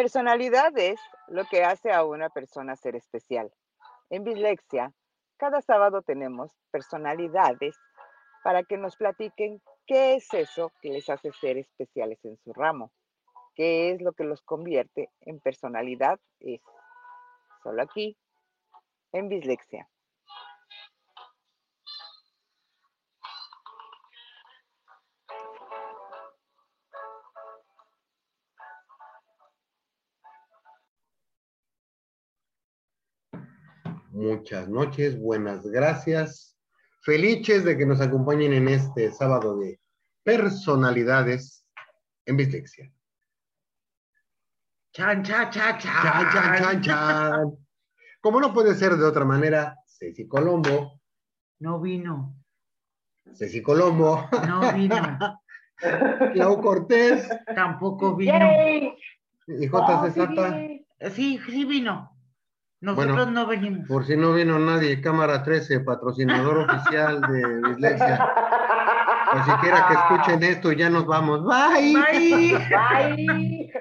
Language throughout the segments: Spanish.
Personalidad es lo que hace a una persona ser especial. En Bislexia, cada sábado tenemos personalidades para que nos platiquen qué es eso que les hace ser especiales en su ramo, qué es lo que los convierte en personalidad es. Solo aquí, en Bislexia. Muchas noches, buenas gracias. Felices de que nos acompañen en este sábado de personalidades en Bislexia. Chan, chan, chan, chan. Chan, chan, chan, chan. Como no puede ser de otra manera, Ceci Colombo. No vino. Ceci Colombo. No vino. Clau Cortés. Tampoco vino. ¡Yay! Y Oh, Sata. sí. Sí, sí vino. Nosotros Bueno. no venimos. Por si no vino nadie, Cámara 13, patrocinador oficial de Bislexia. Por si quiera que escuchen esto, ya nos vamos. Bye. Bye. Bye.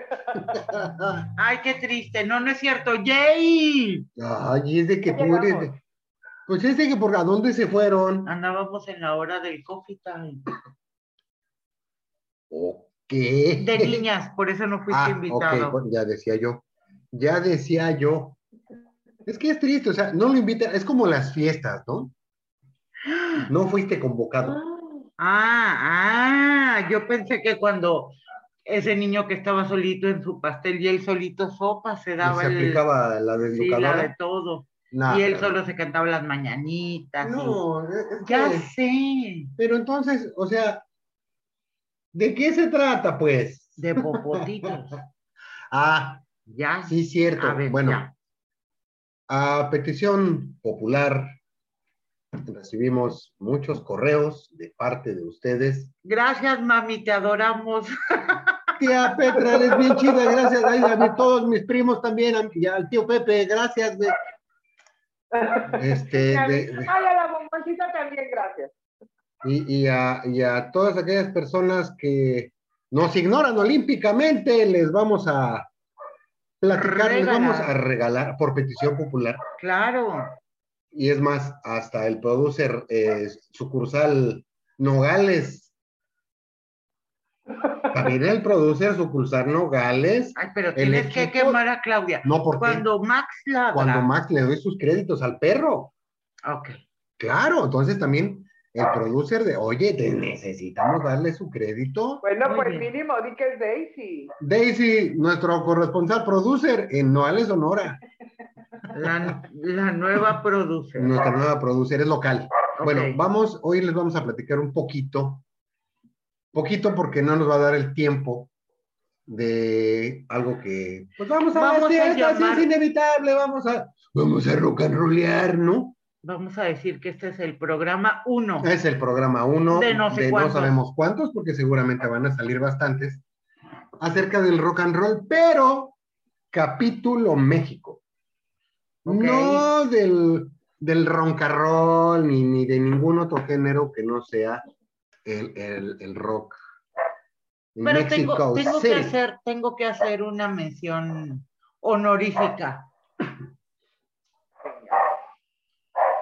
Ay, qué triste. No, no es cierto. ¡Yay! Ay, es de que tú eres llegamos. de- Pues es de que por a dónde se fueron. Andábamos en la hora del coffee time. ¿O qué? De niñas, por eso no fuiste Ah, invitado. ok, bueno, ya decía yo. Ya decía yo. Es que es triste, o sea, no lo invitan, es como las fiestas, ¿no? No fuiste convocado. Ah, ah, yo pensé que cuando ese niño que estaba solito en su pastel y él solito sopa se Y daba se el, aplicaba la de sí, la de todo. Nah, y él pero- solo se cantaba las mañanitas. y- No, es Ya sé, Pero entonces, o sea, ¿de qué se trata, pues? de popotitos. Ah, ya. sí, cierto. Ver, bueno, ya. A petición popular, recibimos muchos correos de parte de ustedes. Gracias, mami, te adoramos. Tía Petra, eres bien chida, gracias. Ay, a mí, todos mis primos también, y al tío Pepe, gracias. Este, de- de- Ay, a la bomboncita también, gracias. y, y a, y a todas aquellas personas que nos ignoran olímpicamente, les vamos a platicar, les vamos a regalar por petición popular. Claro. Y es más, hasta el producer eh, sucursal Nogales. También el producer sucursal Nogales. Ay, pero tienes que quemar a Claudia. No, porque cuando, Max ladra. cuando Max le doy sus créditos al perro. Ok. Claro, entonces también el producer de, oye, te necesitamos darle su crédito. Bueno, pues mínimo di que es Daisy. Daisy, nuestro corresponsal producer en Noales, Sonora. La, la nueva produce. Nuestra nueva producer es local. Bueno, vamos, hoy les vamos a platicar un poquito, poquito porque no nos va a dar el tiempo de algo que, pues vamos a Vamos a las fiestas, llamar- es inevitable, vamos a, vamos a rock and rollear, ¿no? Vamos a decir que este es el programa 1. Es el programa uno De no sé sabemos cuántos, porque seguramente van a salir bastantes, acerca del rock and roll, pero capítulo México. No del, del roncarrol ni, ni de ningún otro género que no sea el, el- el rock. Pero tengo, Mexico tengo que hacer, tengo que hacer una mención honorífica.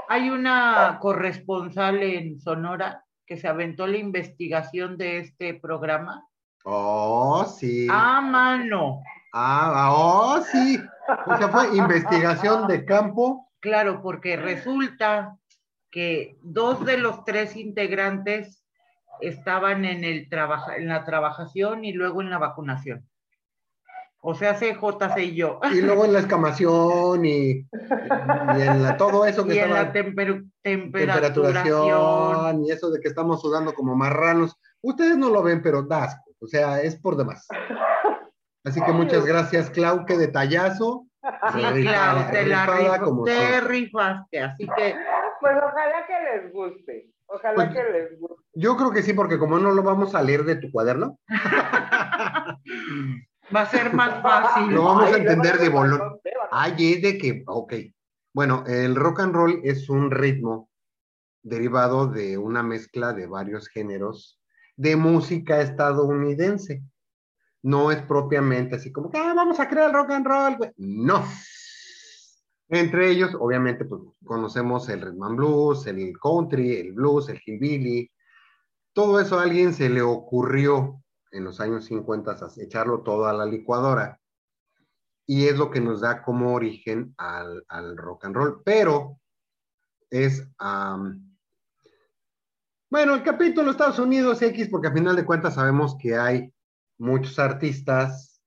Hay una corresponsal en Sonora que se aventó la investigación de este programa. Oh, sí. A mano. Ah, oh, sí. O sea, fue investigación de campo. Claro, porque resulta que dos de los tres integrantes estaban en, el trabaja, en la trabajación y luego en la vacunación. O sea, CJC y yo. Y luego en la escamación y, y en la, todo eso que Y en la temper- temperaturación. y eso de que estamos sudando como marranos. Ustedes no lo ven, pero da asco. O sea, es por demás. Así que muchas gracias, Clau, qué detallazo. Sí, claro, te la rifada rif- como te rifaste, así que Pues ojalá que les guste. Ojalá Pues- que les guste. Yo creo que sí, porque como no lo vamos a leer de tu cuaderno, va a ser más fácil. Lo vamos a entender de bolón. Ay, es de que, ok. Bueno, el rock and roll es un ritmo derivado de una mezcla de varios géneros de música estadounidense. no es propiamente así como que ah, vamos a crear el rock and roll, güey. No. Entre ellos, obviamente, pues conocemos el rhythm and blues, el country, el blues, el hillbilly. Todo eso a alguien se le ocurrió en los años 50 a echarlo todo a la licuadora. Y es lo que nos da como origen al, rock and roll. Pero es, bueno, el capítulo Estados Unidos X, porque a final de cuentas sabemos que hay muchos artistas,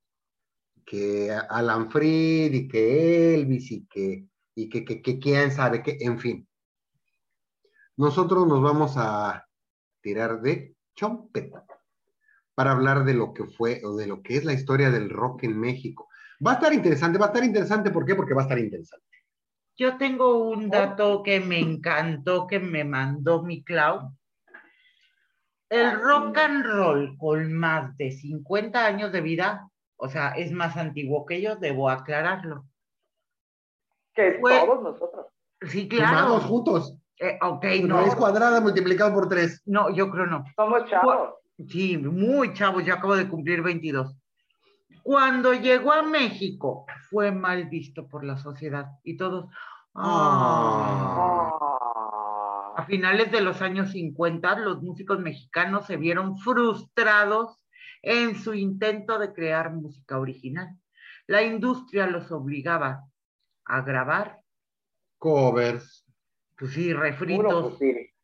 que Alan Freed y que Elvis y que, y que, que, que quién sabe qué, en fin. Nosotros nos vamos a tirar de chompeta para hablar de lo que fue o de lo que es la historia del rock en México. Va a estar interesante, va a estar interesante, ¿por qué? Porque va a estar interesante. Yo tengo un dato que me encantó, que me mandó mi Clau. El rock and roll con más de 50 años de vida, o sea, es más antiguo que yo, debo aclararlo. Que Fue- todos nosotros. Sí, claro. juntos. Eh, ok, Raíz no. cuadrada multiplicado por tres. No, yo creo no. Somos chavos. Sí, muy chavos, yo acabo de cumplir 22. Cuando llegó a México, fue mal visto por la sociedad y todos. "Ah". Ah. A finales de los años 50, los músicos mexicanos se vieron frustrados en su intento de crear música original. La industria los obligaba a grabar, Covers, pues sí, Puro refritos.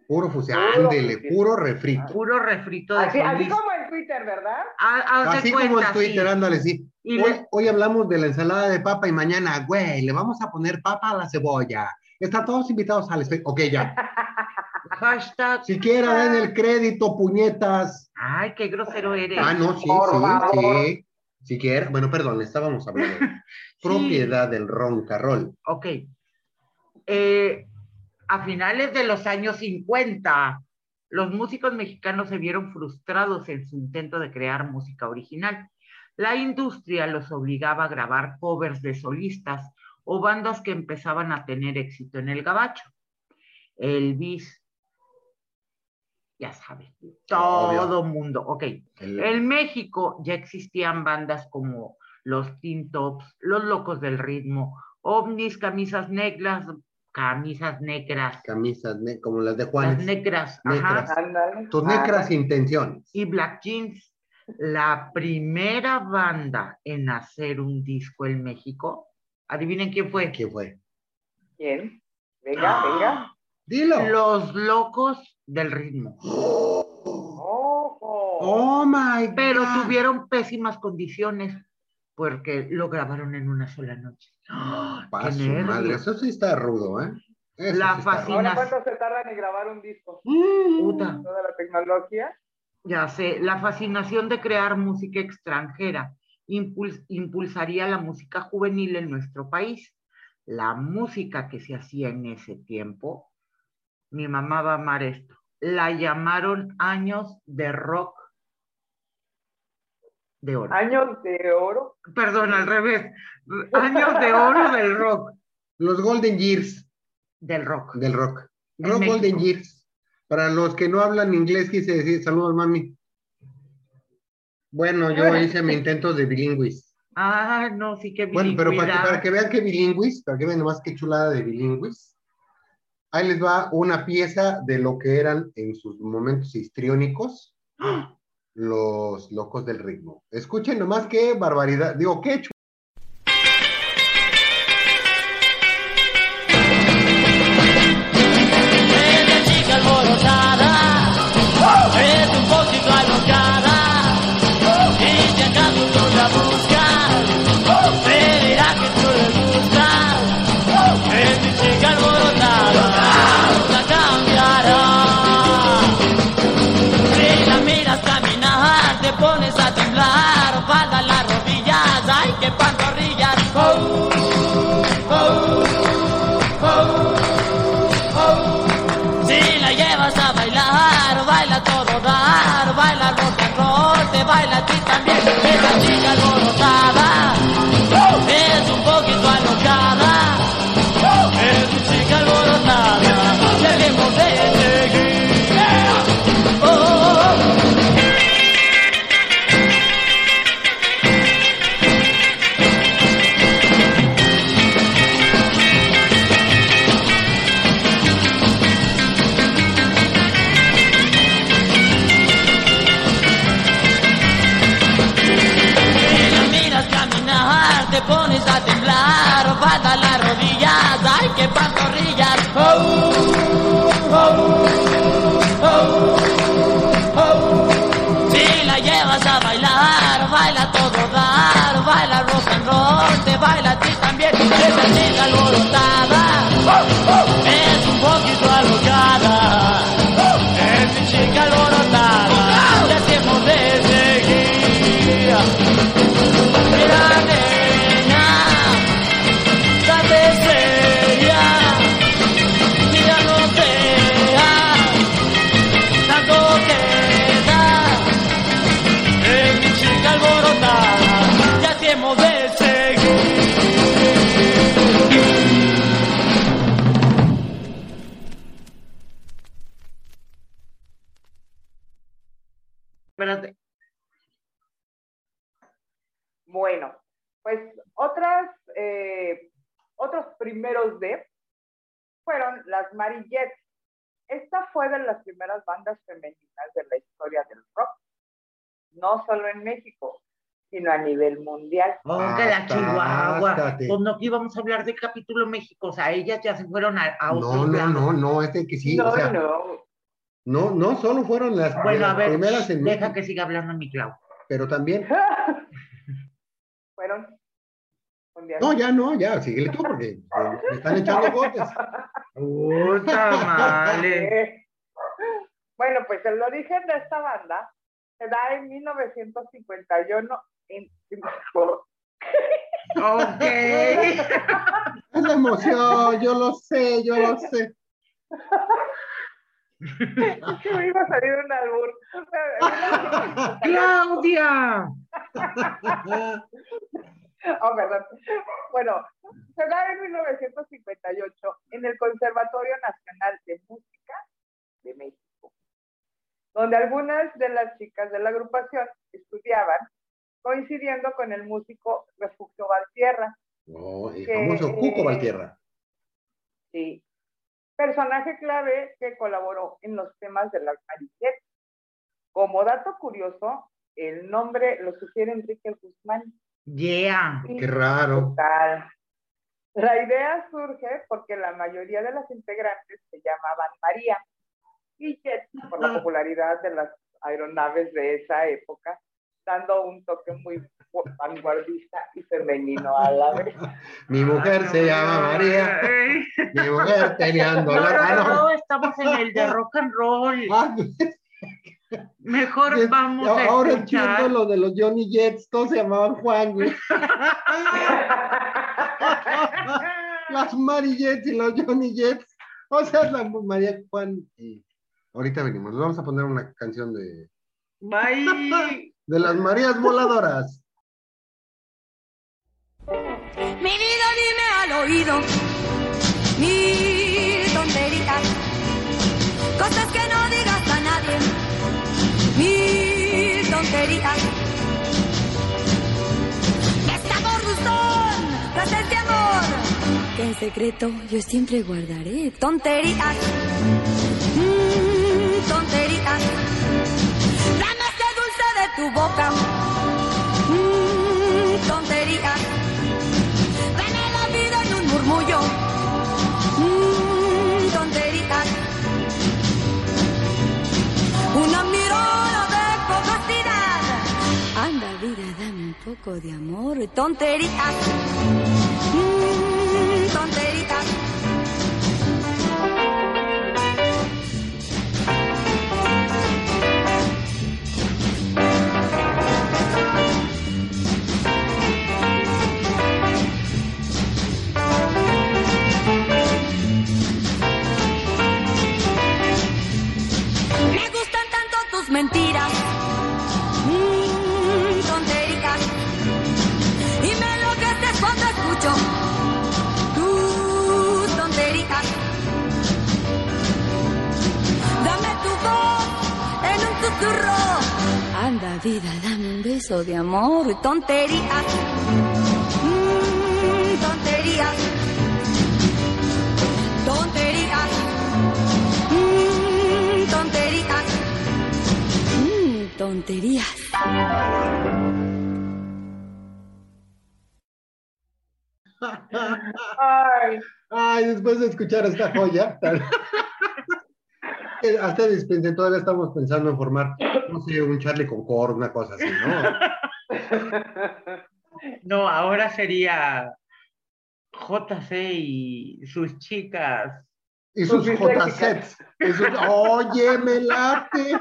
Puro fusil, Puro ándele, puro refrito. puro refrito de Así, así como en Twitter, ¿verdad? Haz de Así como en Twitter, sí. ándale, sí. Y Hoy, le- hoy hablamos de la ensalada de papa y mañana, güey, le vamos a poner papa a la cebolla. Están todos invitados al espe- Ok, ya. hashtag, Siquiera den el crédito, puñetas. ay, qué grosero eres. Ah, no, sí, Por sí, favor. sí. Siquiera, bueno, perdón, estábamos hablando. de Propiedad del roncarrol. Ok. Eh, a finales de los años 50, los músicos mexicanos se vieron frustrados en su intento de crear música original. La industria los obligaba a grabar covers de solistas o bandas que empezaban a tener éxito en el gabacho. Elvis, ya sabes, todo mundo. Ok. El- En México ya existían bandas como los Teen Tops, Los Locos del Ritmo, OVNIs, Camisas Negras, Camisas Negras, Camisas ne- como las de las Juanes. negras, Negras. ajá. Tus negras intenciones. y Black Jeans. La primera banda en hacer un disco en México, adivinen quién fue. ¿Qué fue? ¿Quién? Venga, venga. Dilo. Los Locos del Ritmo. Ojo. Oh my God. Pero tuvieron pésimas condiciones porque lo grabaron en una sola noche. ¡Ah! Pa' ¡Qué su madre, eso sí está rudo, ¿eh? Eso La sí está rudo. Ahora, fascina- ¿cuánto se tarda en grabar un disco? Mm. Puta. Toda la tecnología. Ya sé, la fascinación de crear música extranjera impuls- impulsaría la música juvenil en nuestro país. La música que se hacía en ese tiempo, mi mamá va a amar esto, la llamaron años de rock de oro. Años de oro. Perdón, al revés, años de oro del rock, Los Golden Years del rock. del rock. En Rock México. Golden Years. Para los que no hablan inglés, quise decir saludos, mami. Bueno, yo hice mi intento de bilingüis. Ah, no, sí que Bueno, pero para que, para que vean que bilingüis, para que vean nomás qué chulada de bilingüis, ahí les va una pieza de lo que eran en sus momentos histriónicos los locos del ritmo. Escuchen nomás qué barbaridad, digo, qué de la chica. Las Marillettes. Esta fue de las primeras bandas femeninas de la historia del rock, no solo en México, sino a nivel mundial. Oh, de la Chihuahua. Pues no que íbamos a hablar de capítulo México, o sea, ellas ya se fueron a, a otros No, no, no, no, este que sí, no, o sea, no. no, no solo fueron las, Bueno, a ver, primeras en deja México, que siga hablando mi Clau. pero también, fueron. No, ya no, ya, síguele tú porque eh, me están echando botes. Puta madre. Eh, Bueno, pues el origen de esta banda se da en 1951 en Ok. Es la emoción, yo lo sé, yo lo sé. que me iba a salir un albur. Claudia. Oh, perdón. Bueno, se da en 1958 en el Conservatorio Nacional de Música de México, donde algunas de las chicas de la agrupación estudiaban, coincidiendo con el músico Refugio Valtierra. No, el Que- famoso Cuco Valtierra. Sí. Personaje clave que colaboró en los temas de las Marillettes. Como dato curioso, el nombre lo sugiere Enrique Guzmán. Yeah. Qué raro. Total. La idea surge porque la mayoría de las integrantes se llamaban María y Jet por la popularidad de las aeronaves de esa época, dando un toque muy vanguardista y femenino a la vez. Mi mujer Ah, se no, llama no, María, eh. mi mujer tenía No, no, Ah, no. no, estamos en el de rock and roll. Mejor es- vamos a ahora entiendo lo de los Johnny Jets, todos se llamaban Juan, güey. Las Mary Jets y los Johnny Jets. O sea, la María Juan. Y ahorita venimos, les vamos a poner una canción de, Bye. de las Marías Voladoras. Mi vida dime al oído mil mil tonterías. Estamos Rustón, tras este amor, que en secreto yo siempre guardaré tonterías, mm, tonterías. Dame ese dulce de tu boca, poco de amor. Tonterías. Mm, Anda, vida, dame un beso de amor. Tonterías. Mm. Tonterías. Mm, tonterías. Mm, tonterías. Ay, Ay, después de escuchar esta joya. tal- Hasta dispense, todavía estamos pensando en formar, no sé, un Charlie Concord, una cosa así, ¿no? No, ahora sería JC y sus chicas. Y sus. JCs. Oye, me late.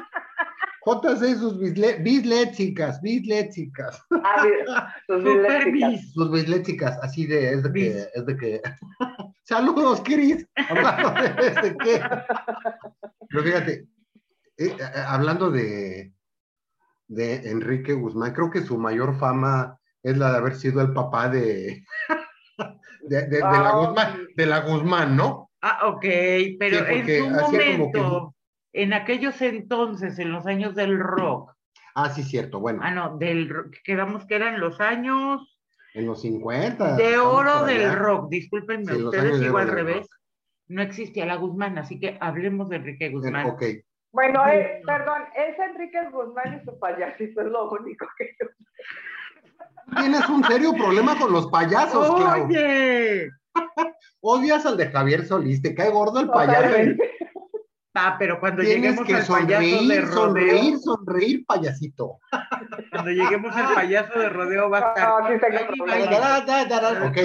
JC y sus bisléxicas, bisléxicas. Ah, sus Super disléxicas. bis. Sus bisléxicas, así de, es de que, es de que. Saludos, Cris. Hablando de este que. Pero fíjate, eh, eh, hablando de, de Enrique Guzmán, creo que su mayor fama es la de haber sido el papá de, de, de- de la, Guzmán, de la Guzmán, ¿no? Ah, ok, pero Sí, en su momento, en aquellos entonces, en los años del rock, Ah, sí, cierto. Bueno, Ah, no, del ro- quedamos que eran los años en los 50. de oro del rock. Discúlpenme, Sí, ustedes igual al revés. No existía la Guzmán, así que hablemos de Enrique Guzmán. Ok. Bueno, eh, perdón, es Enrique Guzmán y su payasito, es lo único que yo Tienes un serio problema con los payasos, Clau. Oye, Odias al de Javier Solís, te cae gordo el payaso. Ah, pero cuando Tienes lleguemos que al payaso de sonreír, rodeo, sonreír, sonreír, payasito. cuando lleguemos al payaso de rodeo va a estar. No, sí tengo da, da, da. Ok.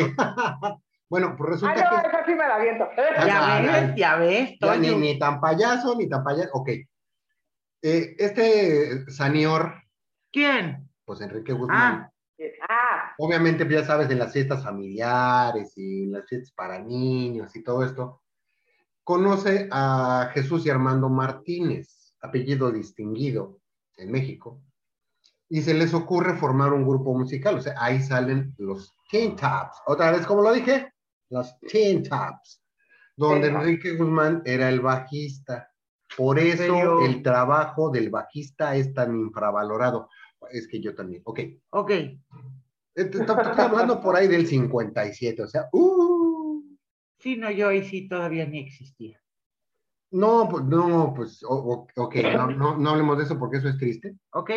Bueno, pues Ah, resulta no, que esa sí me la aviento. Ya Ay, ves, ya ves, ya ni, ni tan payaso, ni tan payaso. Ok. Eh, este señor, ¿Quién? pues Enrique Guzmán, Ah, Ah, obviamente pues, ya sabes, en las fiestas familiares y en las fiestas para niños y todo esto, conoce a Jesús y Armando Martínez, apellido distinguido en México, y se les ocurre formar un grupo musical, o sea, ahí salen los Teen Tops, otra vez como lo dije, los Teen Tops, donde. Enrique Guzmán era el bajista. Por eso el trabajo del bajista es tan infravalorado. Es que yo también, ok. ok. Estoy hablando por ahí del 57, o sea, uh, Sí, no, yo ahí sí todavía ni existía. no, pues, no, pues, ok, no, no, no hablemos de eso porque eso es triste. ¿Ok?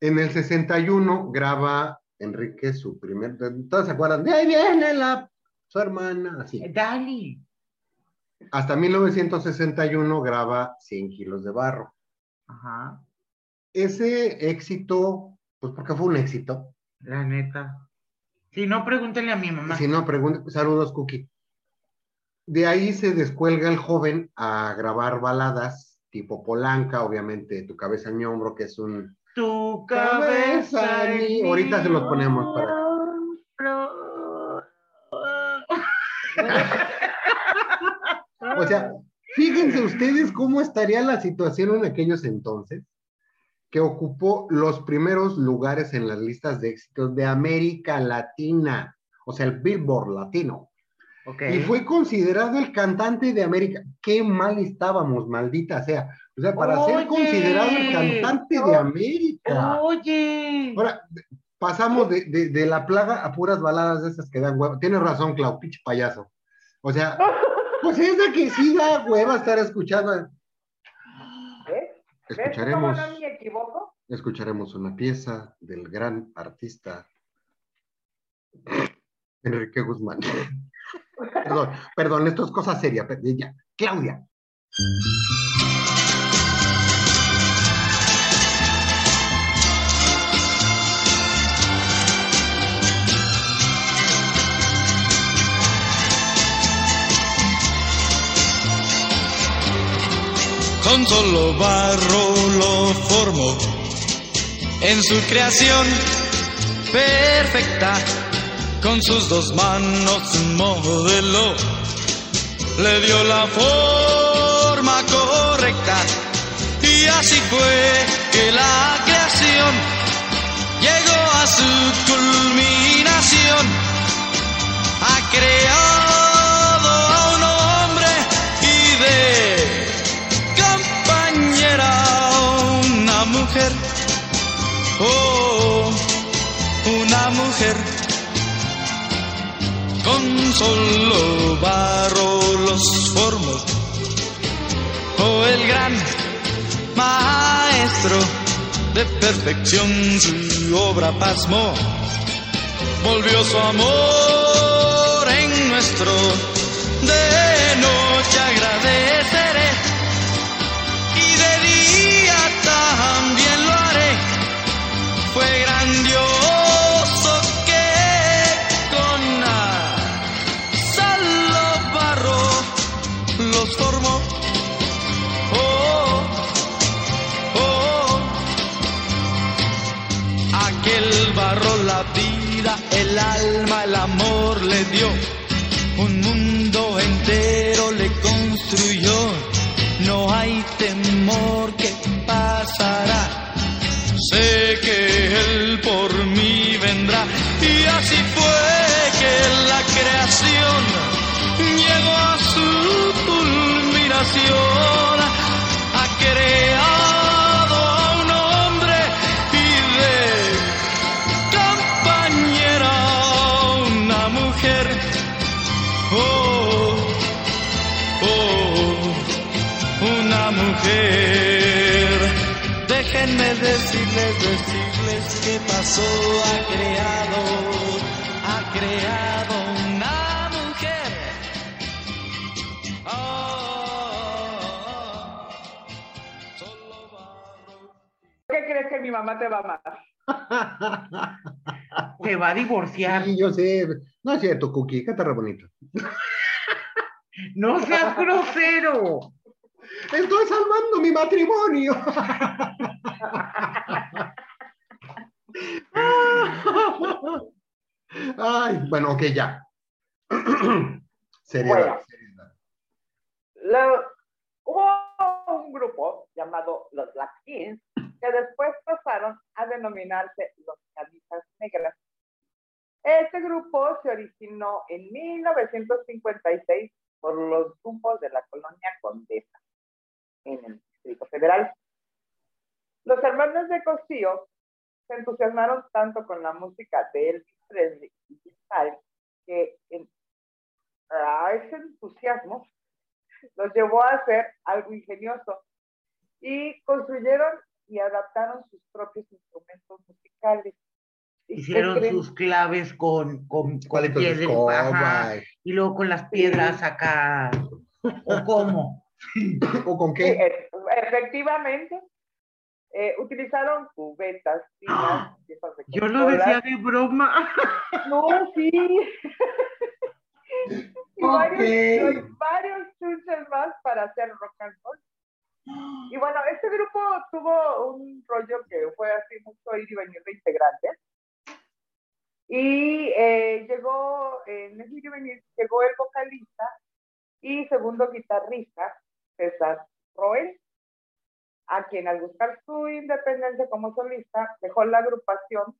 En el 61 graba Enrique su primer, ¿todos se acuerdan? De ahí viene la, su hermana, así. Dali. Hasta 1961 graba 100 kilos de barro. Ajá, Ese éxito, pues porque fue un éxito. la neta. Si no, pregúntenle a mi mamá. Si no, pregunta, saludos, Cookie. De ahí se descuelga el joven a grabar baladas tipo Polanca, obviamente, Tu cabeza en mi hombro, que es un... Tu Cabeza cabeza. en en mi- mi ahorita se los ponemos para- O sea, fíjense ustedes cómo estaría la situación en aquellos entonces, que ocupó los primeros lugares en las listas de éxitos de América Latina, o sea, el Billboard latino. Y fue considerado el cantante de América. Qué mal estábamos, maldita sea. O sea, para ser considerado el cantante de América. Oye. Ahora, pasamos de, de- de la plaga a puras baladas de esas que dan hueva. Tienes razón, Clau, pinche payaso. O sea, pues es de que sí da hueva estar escuchando. ¿ves? ¿Ves cómo Escucharemos, no me equivoco? escucharemos una pieza del gran artista Enrique Guzmán. Perdón, perdón, esto es cosa seria. ya. Claudia. Con solo barro lo formó en su creación perfecta con sus dos manos modeló le dio la forma correcta y así fue que la creación llegó a su culminación. Ha creado mujer, oh, una mujer, con solo barro los formó, oh el gran maestro de perfección su obra pasmó, volvió su amor en nuestro. De noche agradeceré también lo haré. Fue grandioso que con la solo barro los formó. Oh, oh, aquel barro la vida, el alma, el amor le dio. Un mundo entero pasará. Sé que Él por mí vendrá. Y así fue que la creación llegó a su culminación. Que pasó, ha creado, ha creado una mujer. Ah, solo barro. ¿Qué crees que mi mamá te va a amar? Se va a divorciar. Sí, yo sé. No es cierto, Cookie, canta re bonito. No seas grosero. Estoy salvando mi matrimonio. Ay, bueno, ok, ya. Seriedad. Bueno. Lo- hubo un grupo llamado los Black Kings que después pasaron a denominarse los Camisas Negras. Este grupo se originó en 1956 por los grupos de la colonia Condesa en el Distrito Federal. Los hermanos de Costillo se entusiasmaron tanto con la música de Elvis Haley que en- a ese entusiasmo los llevó a hacer algo ingenioso y construyeron y adaptaron sus propios instrumentos musicales. ¿Y qué Hicieron sus claves con, con, con Palitos de ajá, y luego con las piedras acá. ¿O cómo? ¿O con Sí, qué? e- efectivamente, eh, utilizaron cubetas, finas, piezas de Yo lo decía de broma. No, sí. y Ok. varios, varios chuches más para hacer rock and roll. Y bueno, este grupo tuvo un rollo que fue así mucho ir y venir de integrantes. Y eh, llegó, en ese ir y venir, llegó el vocalista y segundo guitarrista, César Roel, a quien al buscar su independencia como solista, dejó la agrupación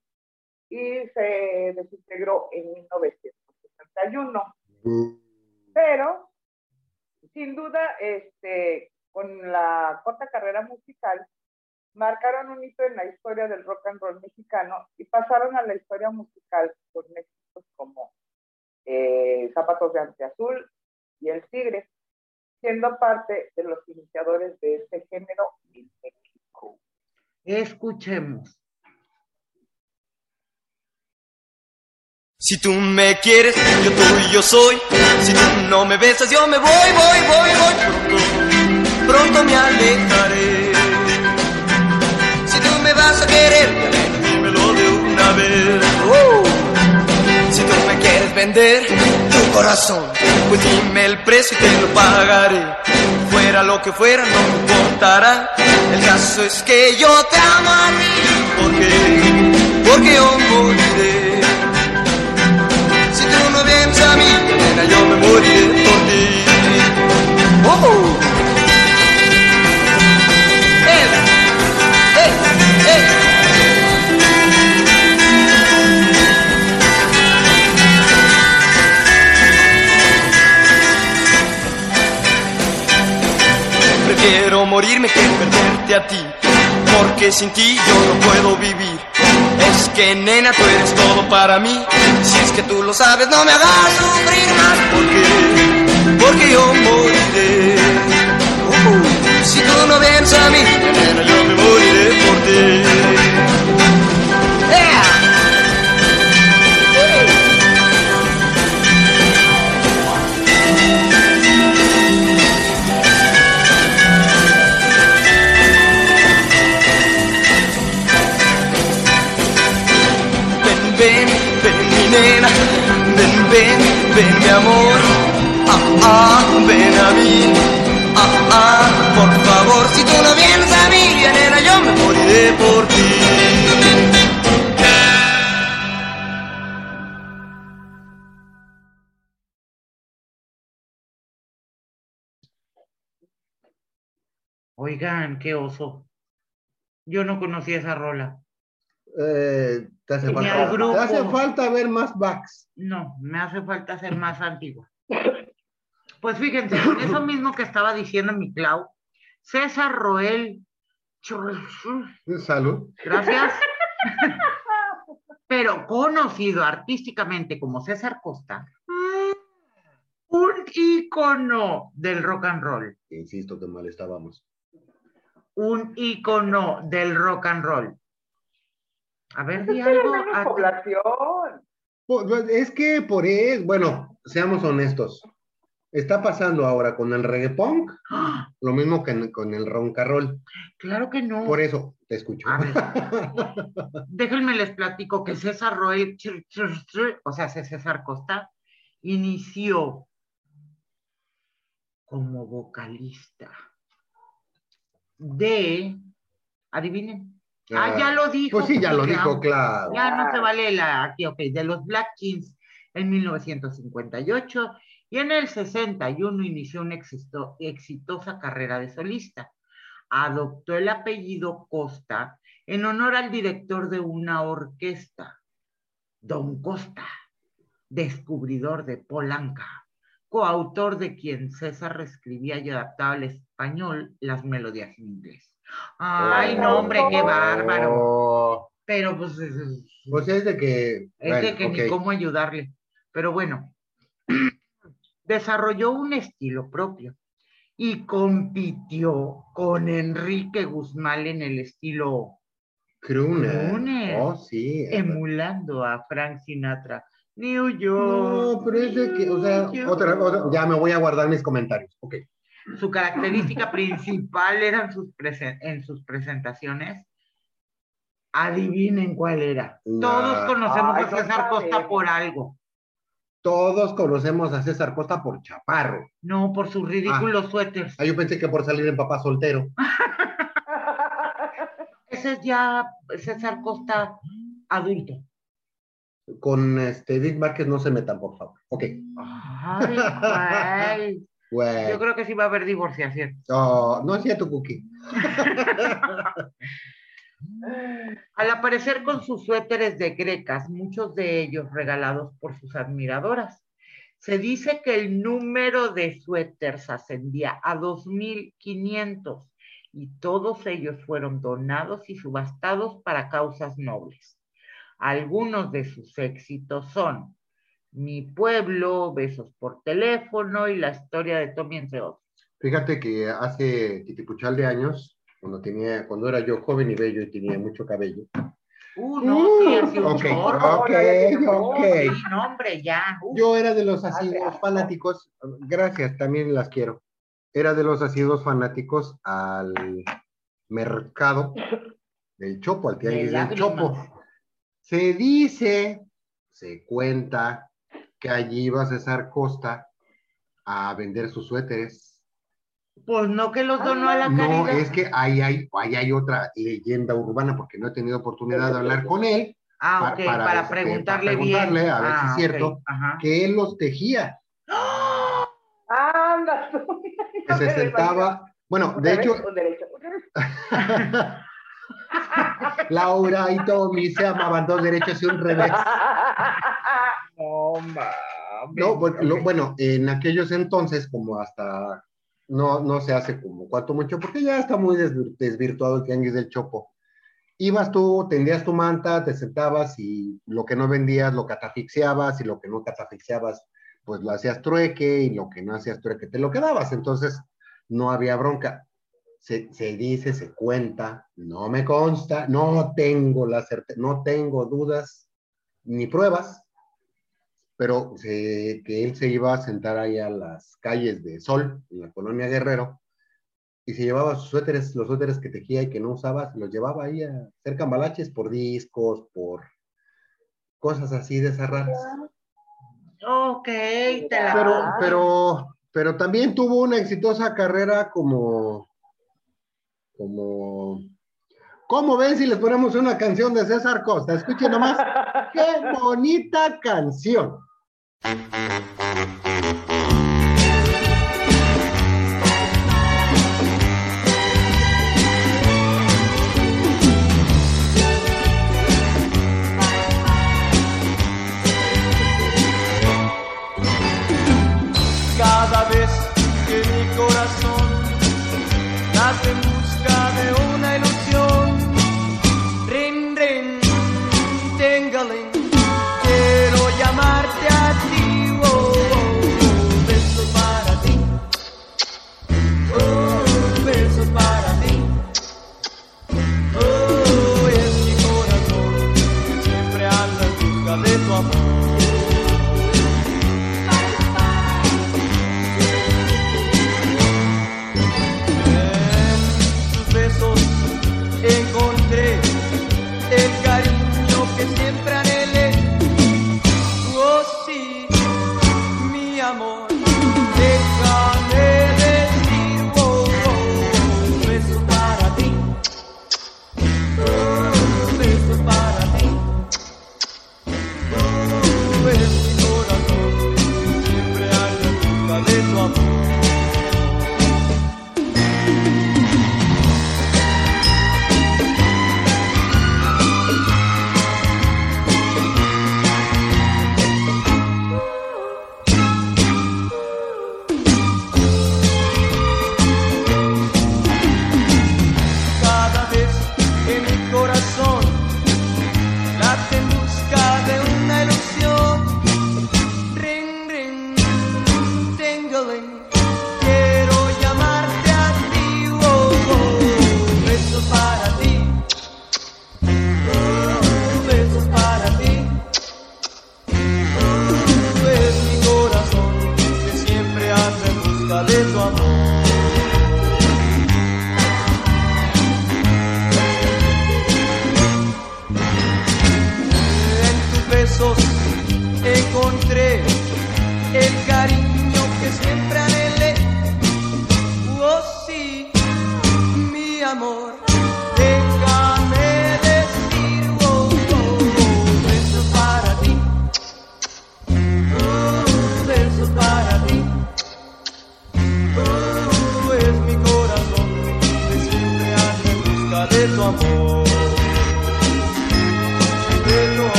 y se desintegró en 1961 pero sin duda, este, con la corta carrera musical, marcaron un hito en la historia del rock and roll mexicano y pasaron a la historia musical con éxitos como eh, Zapatos de Antiazul y El Tigre, siendo parte de los iniciadores de este género en México. Escuchemos. Si tú me quieres, yo tuyo soy. Si tú no me besas, yo me voy, voy, voy, voy. Pronto, pronto me alejaré. Si tú me vas a querer, dímelo de una vez. Uh. Vender tu corazón, pues dime el precio y te lo pagaré. Fuera lo que fuera, no me importará. El caso es que yo te amo a ti. Porque, porque yo moriré. Si tú no vienes a mí, nena, yo me moriré por ti. ¡Oh! Prefiero morirme que perderte a ti, porque sin ti yo no puedo vivir. Es que nena, tú eres todo para mí. Si es que tú lo sabes, no me hagas sufrir más. Porque, porque yo moriré. Uh, si tú no vienes a mí, nena, yo me moriré por ti. Ven, ven, mi amor, ah, ah, ven a mí, ah, ah, por favor, si tú no vienes a mí, nena, yo me moriré por ti. Oigan, qué oso. Yo no conocía esa rola. Eh, te, hace falta, el grupo. te hace falta ver más backs. No, me hace falta ser más antigua. Pues fíjense, eso mismo que estaba diciendo mi Clau, César Roel, Salud. gracias, pero conocido artísticamente como César Costa, un ícono del rock and roll. Insisto que mal estábamos. Un ícono del rock and roll. A ver, di Es que hay algo. a- población. Pues, Es que por eso, bueno, seamos honestos. Está pasando ahora con el reggae punk, ¡Ah! lo mismo que con el roncarrol. Claro que no. Por eso te escucho. A ver, déjenme les platico que César Roel, o sea, César Costa, inició como vocalista de, adivinen, ah, ya lo dijo. Pues sí, ya lo dijo, claro. Ya no se vale la aquí, ok, de los Black Kings en 1958 y en el 61 inició una exito- exitosa carrera de solista. Adoptó el apellido Costa en honor al director de una orquesta, Don Costa, descubridor de Polanca, coautor de quien César reescribía y adaptaba al español las melodías en inglés. Ay, no, hombre, qué bárbaro. Pero pues es, es- Pues es de que. es de que ni cómo ayudarle. Pero bueno, desarrolló un estilo propio y compitió con Enrique Guzmán en el estilo Crooner. Crooner. Oh, sí. emulando a Frank Sinatra. New York. No, pero es de que, o sea, otra, otra- ya me voy a guardar mis comentarios. Ok. Su característica principal eran sus en sus presentaciones. Adivinen cuál era. No. Todos conocemos Ay, a César Costa por algo. Todos conocemos a César Costa por chaparro. No, por sus ridículos suéteres. Ah, yo pensé que por salir en papá soltero. Ese es ya César Costa adulto. Con este Dick Márquez no se metan, por favor. Ok. Ay, Yo creo que sí va a haber divorciación. Oh, no es cierto, Cookie. Al aparecer con sus suéteres de grecas, muchos de ellos regalados por sus admiradoras, se dice que el número de suéteres ascendía a 2.500 y todos ellos fueron donados y subastados para causas nobles. Algunos de sus éxitos son Mi pueblo, Besos por teléfono y la historia de Tommy, entre otros. Fíjate que hace titipuchal de años, cuando tenía, cuando era yo joven y bello y tenía mucho cabello. Uh, no, sí, así un ok, chorro. ok, ok. Sí, no, hombre, ya. uh. Yo era de los asiduos fanáticos, gracias, también las quiero. Era de los asiduos fanáticos al mercado del Chopo, al tianguis De del Chopo. Se dice, se cuenta que allí iba César Costa a vender sus suéteres. Pues no que los donó a la No, caridad. es que ahí hay, ahí hay otra leyenda urbana porque no he tenido oportunidad de hablar con él, Ah, para, para, este, preguntarle para bien. preguntarle, a ver si Ah, es cierto. ok, Ajá. que él los tejía, Anda, tú. que se sentaba, bueno, de hecho. Laura y Tommy se amaban dos derechos y un revés. No, bueno, bueno, en aquellos entonces, como hasta no, no se hace como cuanto mucho, porque ya está muy desvir- desvirtuado el tianguis del Chopo. Ibas tú, tendías tu manta, te sentabas y lo que no vendías lo catafixiabas y lo que no catafixiabas, pues lo hacías trueque y lo que no hacías trueque te lo quedabas. Entonces, no había bronca. Se, se dice, se cuenta, no me consta, no tengo la certe- no tengo dudas ni pruebas, pero se- que él se iba a sentar ahí a las calles de Sol, en la colonia Guerrero, y se llevaba sus suéteres, los suéteres que tejía y que no usaba, se los llevaba ahí a hacer cambalaches por discos, por cosas así de esas raras. Ok, te la Pero, pero, pero también tuvo una exitosa carrera como, como, ¿cómo ven si les ponemos una canción de César Costa? Escuchen nomás, qué bonita canción. Cada vez que mi corazón nace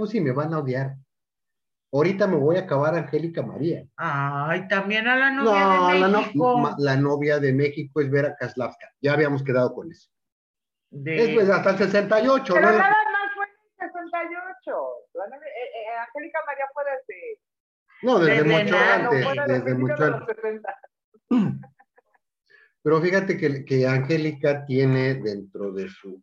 tú si me van a odiar. Ahorita me voy a acabar Angélica María. Ay, también a la No, novia de la, no- México. ma- la novia de México es Vera Kaslavska. Ya habíamos quedado con eso. de- Es pues hasta el 68, Pero ¿no? nada más fue en el 68. La novia- eh, eh, Angélica María fue desde, No, desde Desde mucho nada, no, antes, fue desde desde mucho de los antes. 60. Pero fíjate que, que Angélica tiene dentro de su,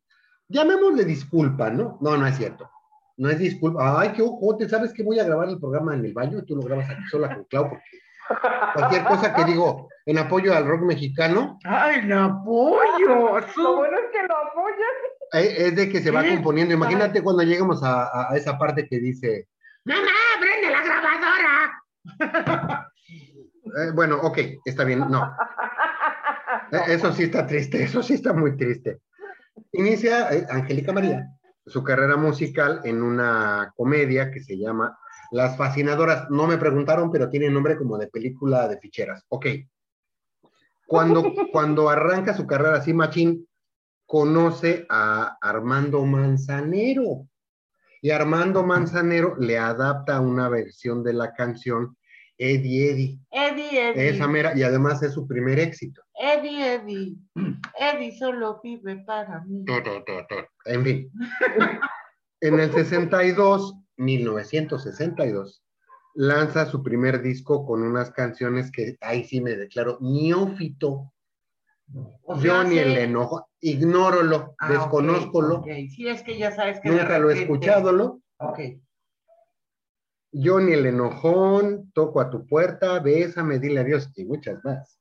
llamémosle disculpa, ¿no? No, no es cierto. No es disculpa. Ay, qué ojote, ¿sabes que voy a grabar el programa en el baño? Tú lo grabas aquí sola con Clau, porque cualquier cosa que digo en apoyo al rock mexicano Ay, la apoyo. Lo bueno es que lo apoyan. eh, es de que se va Sí. componiendo. Imagínate cuando lleguemos a, a- a esa parte que dice, ¡Mamá, prende la grabadora! eh, bueno, ok, está bien, no. Eh, Eso sí está triste, eso sí está muy triste. Inicia eh, Angélica María su carrera musical en una comedia que se llama Las Fascinadoras. No me preguntaron, pero tiene nombre como de película de ficheras. Ok. Cuando, cuando arranca su carrera así, Machín conoce a Armando Manzanero. Y Armando Manzanero le adapta una versión de la canción Eddie Eddie. Eddie, Eddie. Esa mera, y además es su primer éxito. Eddie, Eddie. Eddie solo vive para mí. En fin. En el 62, 1962, lanza su primer disco con unas canciones que ahí sí me declaro neófito. O Yo ni sí. el enojo, ignórolo, Ah, desconózcolo. Sí, es que ya sabes que nunca lo he repente- escuchadolo. Ok. Yo ni el enojón, toco a tu puerta, bésame, dile adiós y muchas más.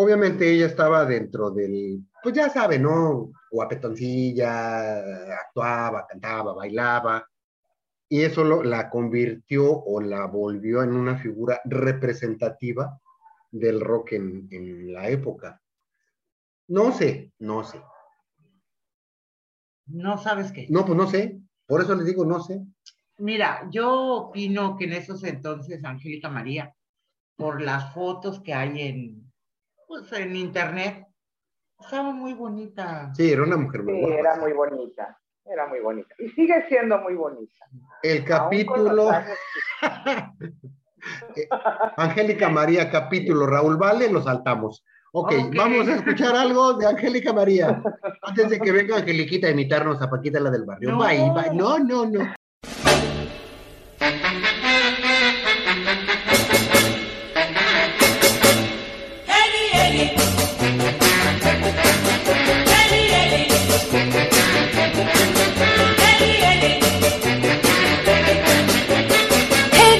Obviamente ella estaba dentro del, pues ya sabe, ¿no? Guapetoncilla, actuaba, cantaba, bailaba, y eso lo- la convirtió o la volvió en una figura representativa del rock en, en la época. No sé, no sé. No sabes qué. No, pues no sé. Por eso les digo, no sé. Mira, yo opino que en esos entonces Angélica María, por las fotos que hay en, pues, en internet, estaba muy bonita. Sí, era una mujer muy Sí, guapa. era muy bonita. Era muy bonita. Y sigue siendo muy bonita. El capítulo, que- Angélica María, capítulo, Raúl Vale, lo saltamos. Ok, Ok. vamos a escuchar algo de Angélica María. Antes de que venga Angeliquita a imitarnos a Paquita la del barrio. No. Bye, bye. No, no, no.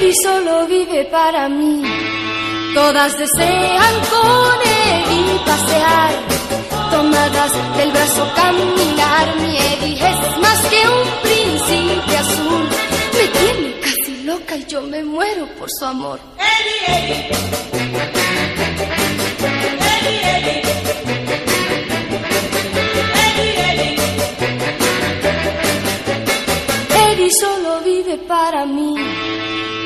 Eddie solo vive para mí. Todas desean con Eddie pasear. Tomadas del brazo caminar. Mi Eddie es más que un príncipe azul. Me tiene casi loca y yo me muero por su amor. Eddie solo vive para mí.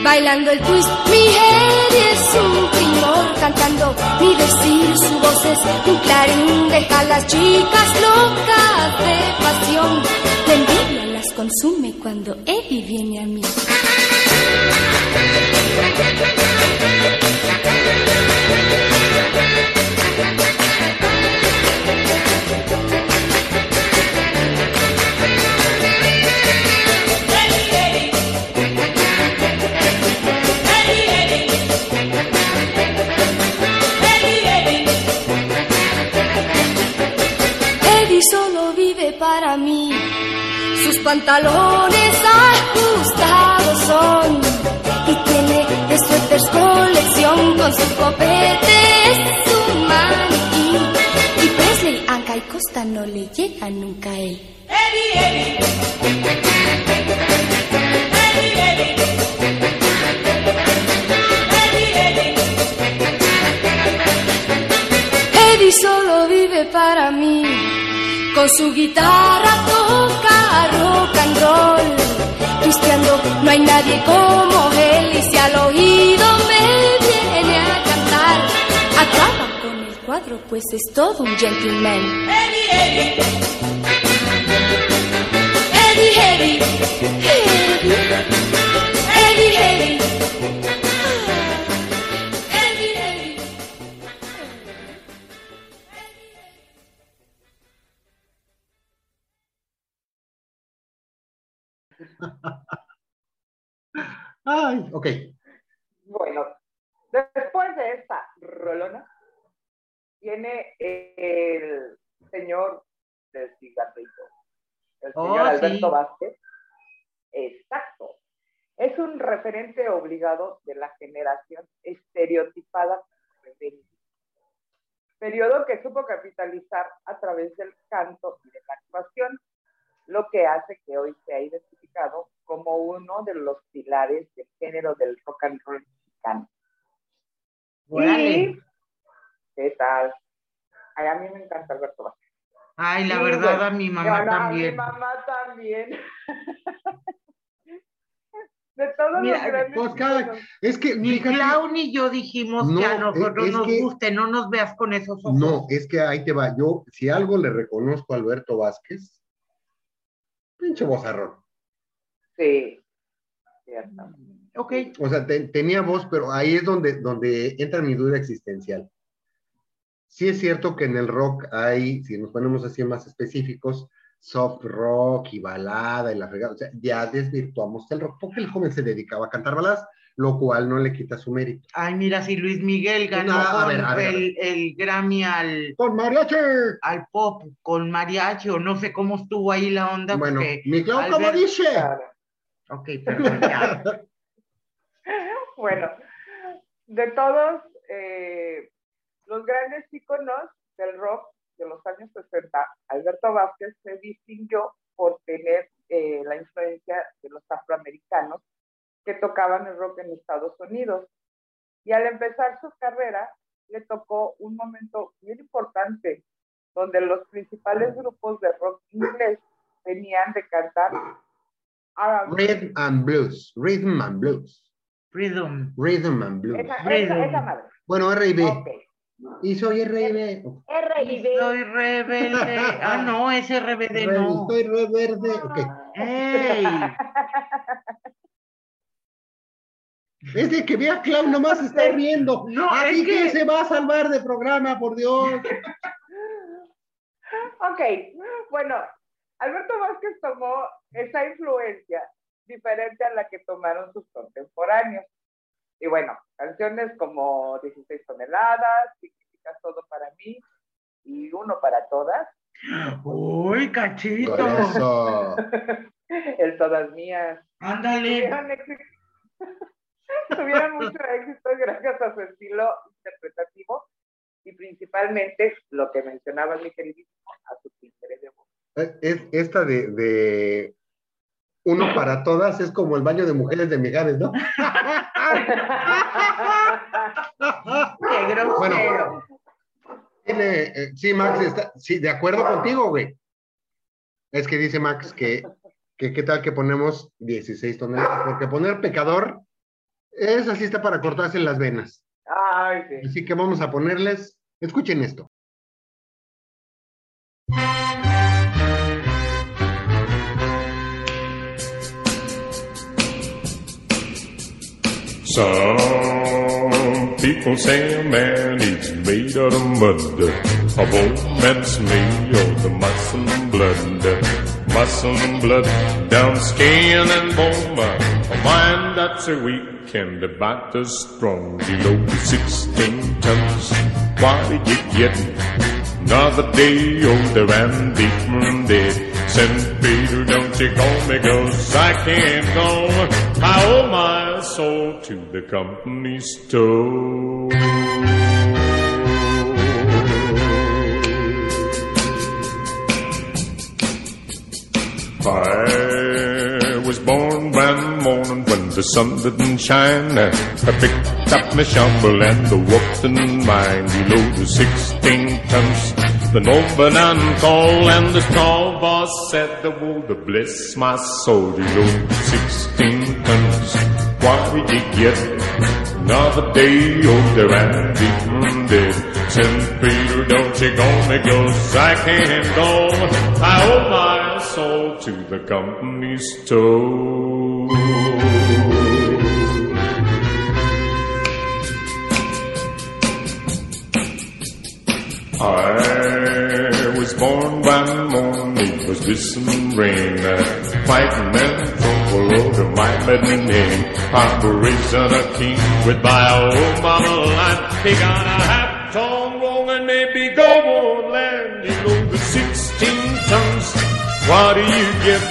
Bailando el twist, mi Eddie es un primor cantando ni decir su voz es un clarín deja a las chicas locas de pasión. La envidia las consume cuando Eddie viene a mí. Pantalones ajustados son y tiene de suéteres colección con su copete es su maniquí. y costa no le llega nunca a él. Eddie solo vive para mí, con su guitarra nadie como él y si al oído me viene a cantar, acaba con el cuadro, pues es todo un gentleman. Eddie, Eddie. Eddie, Eddie. Eddie, Eddie. Eddie, Eddie. Ok. Bueno, después de esta rolona, viene el señor del cigarrito, el Oh, señor Alberto sí. Vázquez. Exacto. Es un referente obligado de la generación estereotipada rebelde. Periodo que supo capitalizar a través del canto y de la actuación, lo que hace que hoy sea identificado como uno de los pilares del género del rock and roll mexicano. Y, ¿Qué tal? Ay, a mí me encanta Alberto Vázquez. Ay, la Sí, verdad, bueno. a mi mamá Y a- a también. mi mamá también. De todos Mira, los grandes pues, cada-. Es que, fíjate- Clau ni yo dijimos que a No, nosotros es- es nos que- guste, no nos veas con esos ojos. No, es que ahí te va. Yo, si algo le reconozco a Alberto Vázquez, pinche bozarrón. Sí, cierto. Ok, O sea, te- tenía voz, pero ahí es donde, donde entra mi duda existencial. Sí es cierto que en el rock hay, si nos ponemos así más específicos, soft rock y balada y la fregada. O sea, ya desvirtuamos el rock porque el joven se dedicaba a cantar baladas, lo cual no le quita su mérito. ay, mira, si Luis Miguel ganó No, a con ver, a ver, a ver. El, el Grammy al, ¡Con mariachi! al pop con mariachi, o no sé cómo estuvo ahí la onda. Bueno, porque- mi Clau, ¿cómo Albert- dice? Claro. Ok, perdón. Bueno, de todos eh, los grandes íconos del rock de los años 60, Alberto Vázquez se distinguió por tener eh, la influencia de los afroamericanos que tocaban el rock en Estados Unidos. Y al empezar su carrera, le tocó un momento bien importante, donde los principales grupos de rock inglés venían de cantar R&B. Rhythm and blues. Rhythm and blues. Rhythm. Rhythm and blues. Esa, Rhythm. esa, esa madre. Bueno, R&B. Ok. Y soy R&B. R&B. Soy rebelde. Ah, no, ese RBD no. Estoy re verde. Ok. ¡Ey! Es de que vea Clau nomás está riendo. No, Así es que... que- se va a salvar de programa, por Dios. Ok, bueno, Alberto Vázquez tomó esa influencia diferente a la que tomaron sus contemporáneos. Y bueno, canciones como 16 toneladas, Significas todo para mí y uno para todas, ¡Uy, cachito! Eso. el todas mías. Ándale. Tuvieron éxito, tuvieron mucho éxito gracias a su estilo interpretativo y principalmente lo que mencionaba mi queridísimo, a su timbre de voz. Es, esta de, de uno para todas es como el baño de mujeres de Mijares, ¿no? ¡Qué grosero! Bueno. Tiene, eh, sí, Max, está, sí, de acuerdo contigo, güey. Es que dice Max que, que qué tal que ponemos 16 toneladas, porque poner pecador es así está para cortarse las venas. Ay, sí. Así que vamos a ponerles, escuchen esto. Some people say a man is made out of mud. A woman's made of the muscle and blood. Muscle and blood, down skin and bone. A mind that's a weak and a body strong. Below 16 tons. why did you getting? Another day older and deeper dead. Saint Peter, don't you call me, cause I can't go. I owe my soul to the company store. I was born one morning when the sun didn't shine. I picked up my shovel and the walked in mine below the 16 tons the nobleman called and the tall boss said, Oh, the bless my soul below the 16 tons. What we did you get? Another day oh, older and deep dead. St. Peter, don't you go me, cause I can't go. I owe my soul to the company store. I was born one morning, was this some rain, fighting and trouble over my maiden name. Operation a king with my old mama line. He got a half tone wrong and maybe go on land. Know the 16 tons. What do you get?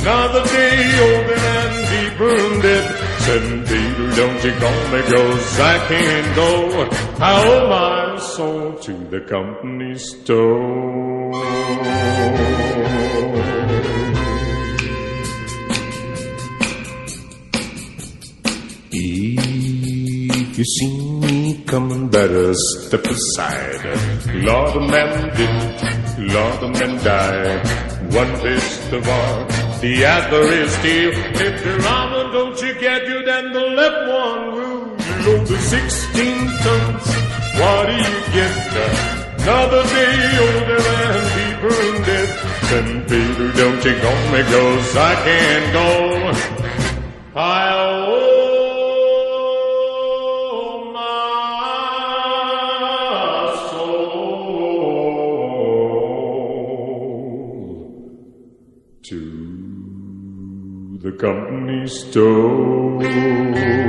Another day older and deeper dead. St. Peter, don't you call me, cause I can't go. I owe my soul to the company store. If you see me coming, better step aside. Lord, a man did, Lord, a man died. One fist of war, the other is steel. If the armor don't you get you, then the left one will. Know the 16 tons. What do you get? Another day older and deeper dead. St. Peter, don't you go me, cause I can't go. I owe my soul to the company store.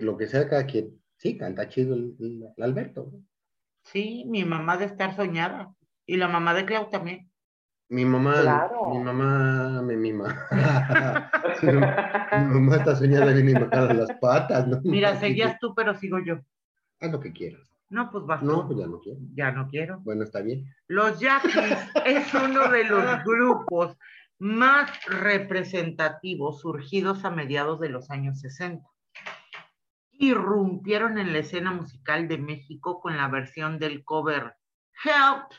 Lo que sea cada quien, sí, canta chido el, el- el Alberto. ¿no? Sí, mi mamá de estar soñada. Y la mamá de Clau también. Mi mamá, Claro. mi mamá me mima. mi mamá está soñada bien y me las patas, ¿no? Mira, seguías tú, pero sigo yo. Haz lo que quieras. No, pues vas No, pues ya no quiero. Ya no quiero. Bueno, está bien. Los Yaquis es uno de los grupos más representativos surgidos a mediados de los años 60. Irrumpieron en la escena musical de México con la versión del cover Help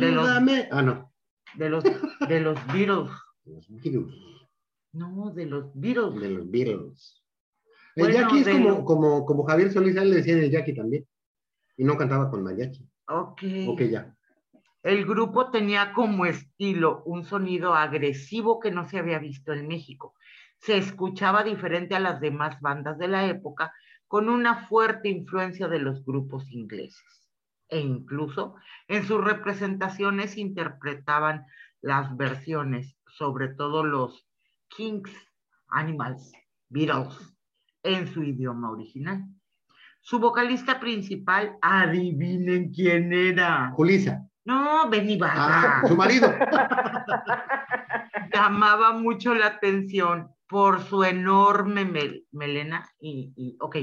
De los- Ayúdame. Ah, no. de los, de los Beatles. Los Beatles. No, de los Beatles. De los Beatles. El Bueno, Jackie es como, como, como Javier Solís, le decían el Jackie también. Y no cantaba con mariachi. Ok. Ok, ya. El grupo tenía como estilo un sonido agresivo que no se había visto en México. Se escuchaba diferente a las demás bandas de la época, con una fuerte influencia de los grupos ingleses. E incluso en sus representaciones interpretaban las versiones, sobre todo los Kings, Animals, Beatles, en su idioma original. Su vocalista principal, adivinen quién era. Julisa. No, Benny Ah, su marido. Llamaba mucho la atención por su enorme mel- melena y, y, ok,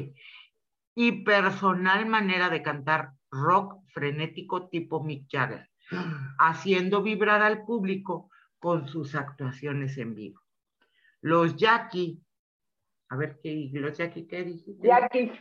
y personal manera de cantar rock frenético tipo Mick Jagger, haciendo vibrar al público con sus actuaciones en vivo. Los Jackie, a ver, ¿qué, los Jackie qué dijiste? Yaquis.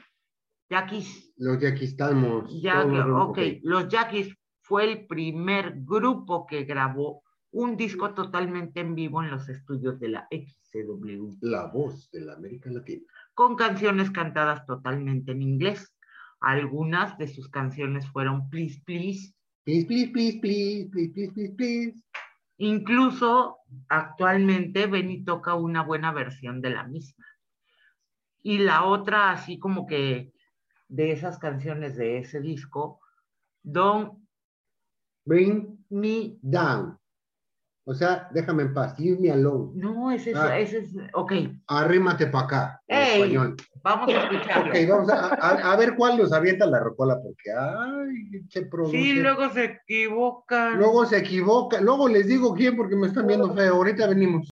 Jackies. Los Jackie estamos. Ya, ok, los Jackies fue el primer grupo que grabó un disco totalmente en vivo en los estudios de la XCW, La voz de la América Latina. con canciones cantadas totalmente en inglés. Algunas de sus canciones fueron Please, Please. Please, please, please, please, please, please, please, please. Incluso actualmente Benny toca una buena versión de la misma. Y la otra, así como que de esas canciones de ese disco, Don't Bring Me down. O sea, déjame en paz. Leave me alone. No, ese es, Ah. ese es, ok, Arrímate para acá. En Ey. español. vamos a escucharlo. Ok, vamos a, a- a ver cuál nos avienta la rocola, porque, ay, se produce. Sí, luego se equivocan. Luego se equivoca. Luego les digo quién, porque me están viendo feo. Ahorita venimos.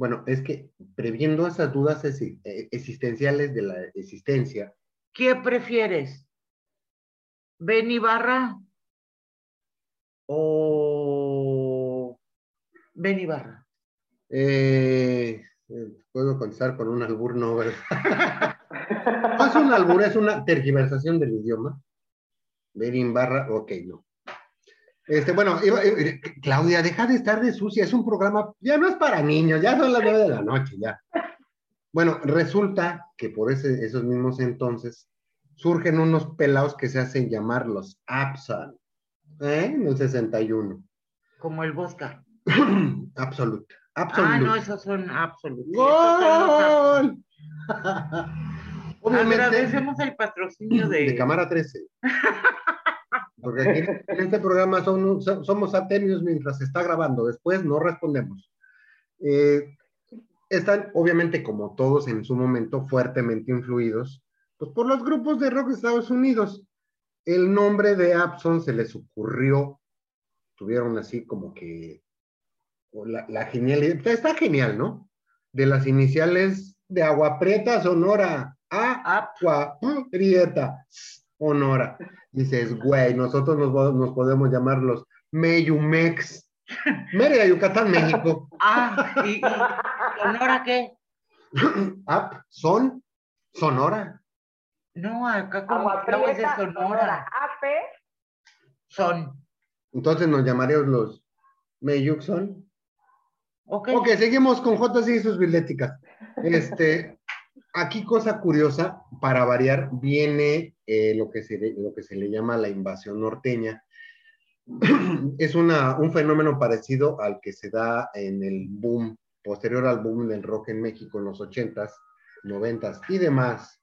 Bueno, es que previendo esas dudas eh, existenciales de la existencia, ¿Qué prefieres? ¿Ben Ibarra o Ben Ibarra? eh, puedo contestar con un albur, no, ¿verdad? No es un albur, es una tergiversación del idioma. Berin barra, ok, no. Este, bueno, iba- eh, Claudia, deja de estar de sucia, es un programa, ya no es para niños, ya son las nueve de la noche, ya. Bueno, resulta que por ese- esos mismos entonces surgen unos pelados que se hacen llamar los Absan, ¿eh? En el 61. Como el Bosca. Absolute. Ah, no, esos son absolutos. ¡Gol! Obviamente, Agradecemos el patrocinio de. de Cámara 13. Porque aquí en este programa son- so- somos atenuos mientras se está grabando, después no respondemos. Eh, están, obviamente, como todos en su momento, fuertemente influidos pues, por los grupos de rock de Estados Unidos. El nombre de Abson se les ocurrió, tuvieron así como que la, la genialidad, está- está genial, ¿no? De las iniciales de Agua Prieta Sonora, Ah, Agua Prieta Sonora. Dices, güey, nosotros nos, nos podemos llamar los Meyumex. Mérida, Yucatán, México. ah, ¿y, y Sonora qué? Ap, son, Sonora. No, acá como estamos de Sonora. Sonora. AP, Son. Entonces nos llamaríamos los Meyuxon. Ok. Ok, seguimos con J y sus biléticas. Este, aquí cosa curiosa, para variar, viene eh, lo, que se, lo que se le llama la invasión norteña. Es una, un fenómeno parecido al que se da en el boom, posterior al boom del rock en México en los 80s, 90s y demás,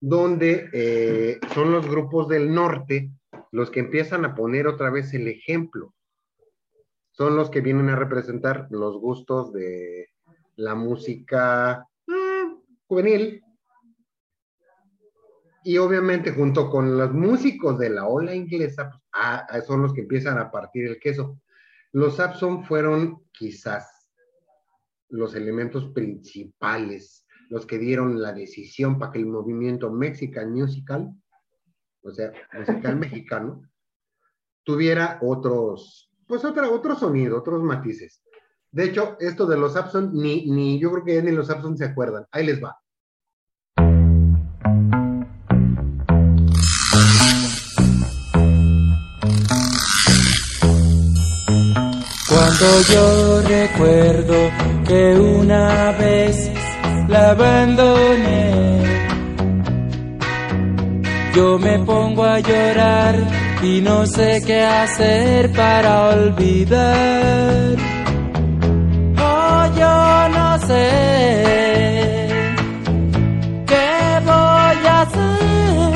donde eh, son los grupos del norte los que empiezan a poner otra vez el ejemplo son los que vienen a representar los gustos de la música juvenil. Y obviamente junto con los músicos de la ola inglesa, pues, ah, ah, son los que empiezan a partir el queso. Los Sapson fueron quizás los elementos principales, los que dieron la decisión para que el movimiento Mexican Musical, o sea, musical mexicano, tuviera otros, pues otra, otro sonido, otros matices. De hecho, esto de los Sapson, ni, ni yo creo que ni los Sapson se acuerdan. Ahí les va. Cuando yo recuerdo que una vez la abandoné, yo me pongo a llorar y no sé qué hacer para olvidar. Qué voy a hacer.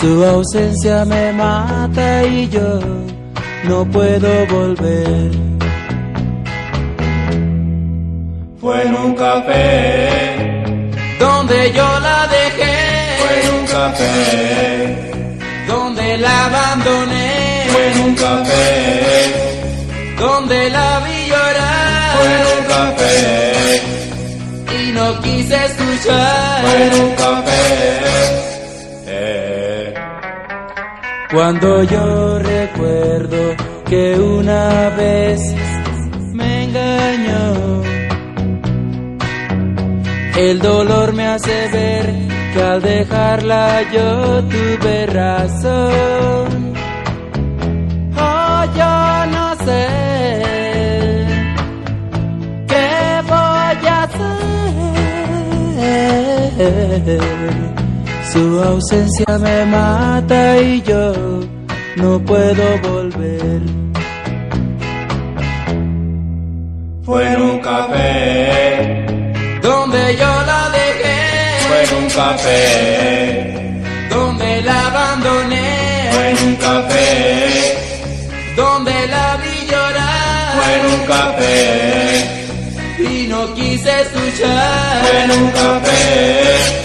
Su ausencia me mata y yo no puedo volver. Fue en un café, Donde yo la dejé, fue en un café, donde la abandoné, fue en un café, donde la vi café, y no quise fue escuchar. un café. Eh. Cuando yo recuerdo que una vez me engañó, el dolor me hace ver que al dejarla yo tuve razón. Su ausencia me mata y yo no puedo volver. Fue en un café, Donde yo la dejé, fue en un café, donde la abandoné, fue en un café, donde la vi llorar. Fue en un café, y no quise escuchar. en un café.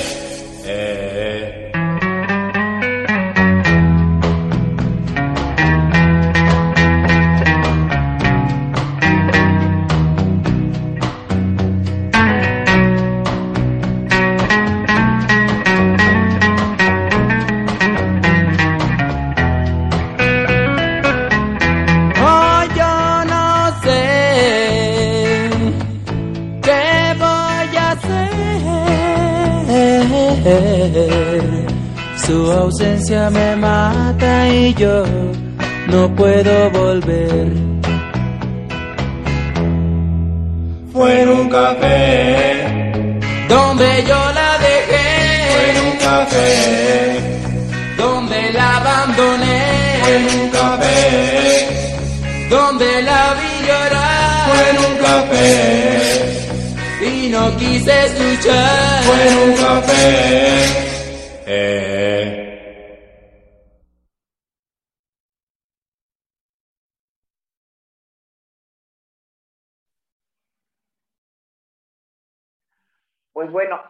Ausencia me mata y yo no puedo volver. Fue en un café, Donde yo la dejé, fue en un café, donde la abandoné, fue en un café, donde la vi llorar. Fue en un café, y no quise escuchar. fue en un café.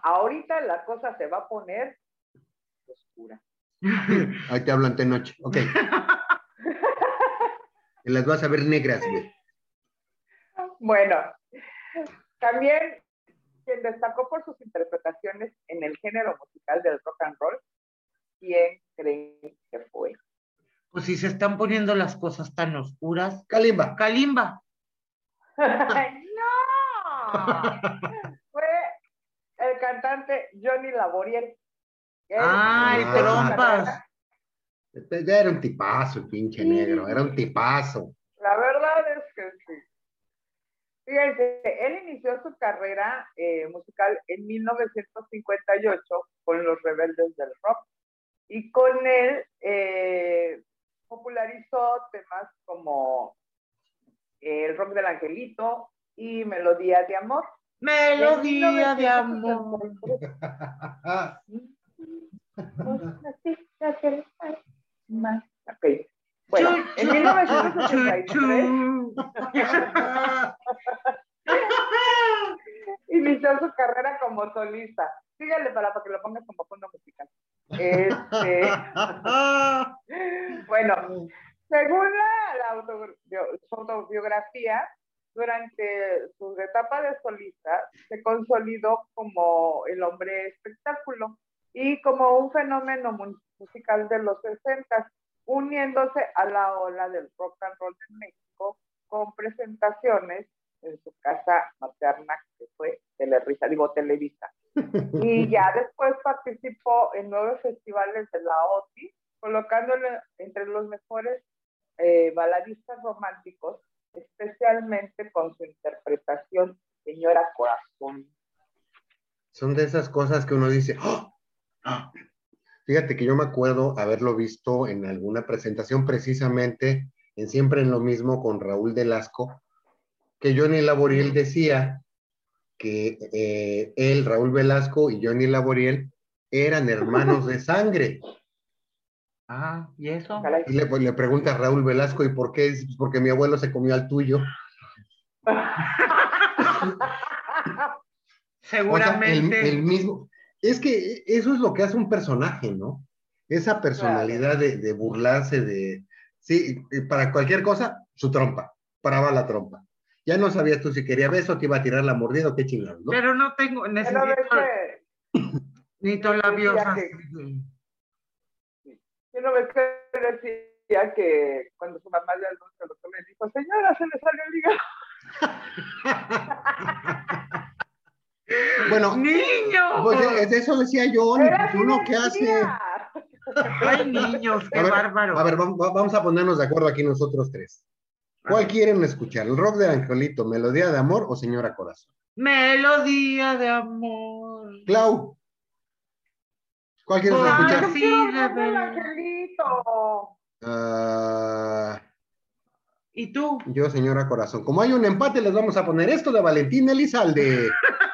Ahorita la cosa se va a poner oscura. Ahí te hablo ante noche. Ok. Y las vas a ver negras, güey. Bueno, también quien destacó por sus interpretaciones en el género musical del rock and roll, ¿quién creen que fue? Pues si se están poniendo las cosas tan oscuras. Kalimba. Kalimba. ¡No! El cantante Johnny Laboriel. Ah, el Ah. trompas. Era un tipazo, el pinche negro. Era un tipazo. La verdad es que sí. Fíjense, él inició su carrera eh, musical en 1958 con los Rebeldes del Rock y con él eh, popularizó temas como eh, el rock del angelito y Melodía de Amor. Melodía de amor. Ok. Bueno, en 1983 inició su carrera como solista. Síguele para, para que lo pongas como fondo musical. Este, bueno, según la, la autobio- su autobiografía, durante su etapa de solista, se consolidó como el hombre espectáculo y como un fenómeno mu- musical de los 60, uniéndose a la ola del rock and roll en México con presentaciones en su casa materna, que fue Telerisa, digo Televisa. Y ya después participó en nueve festivales de la OTI, colocándole entre los mejores eh, baladistas románticos, especialmente con su interpretación Señora Corazón. Son de esas cosas que uno dice, ¡Oh! ¡Ah! Fíjate que yo me acuerdo haberlo visto en alguna presentación precisamente en Siempre en lo mismo con Raúl Velasco, que Johnny Laboriel decía que eh, él, Raúl Velasco y Johnny Laboriel eran hermanos de sangre. Ah, ¿y eso? Y le, pues, le pregunta a Raúl Velasco, ¿y por qué? Dice, "Pues porque mi abuelo se comió al tuyo. O sea, el, Seguramente. el mismo. Es que eso es lo que hace un personaje, ¿no? Esa personalidad de, de burlarse de. Sí, para cualquier cosa, su trompa. Paraba la trompa. Ya no sabías tú si quería beso, te iba a tirar la mordida o qué chingados, ¿no? Pero no tengo, Pero necesito, necesito labios Ya así. ¿sí no ves que decía que cuando su mamá le anunció al doctor le dijo, señora, se le salió el hígado. Bueno, ¡Niño! pues de, de eso decía yo, uno que hace. ¡Ay, niños! ¡Qué A ver, bárbaro! A ver, vamos, vamos a ponernos de acuerdo aquí nosotros tres. ¿Cuál quieren escuchar? ¿El rock del angelito, melodía de amor o señora corazón? Melodía de amor. Clau. ¿Cuál quieres escuchar? sí, angelito. Ah, ¿Y tú? yo, señora corazón. Como hay un empate, les vamos a poner esto de Valentín Elizalde.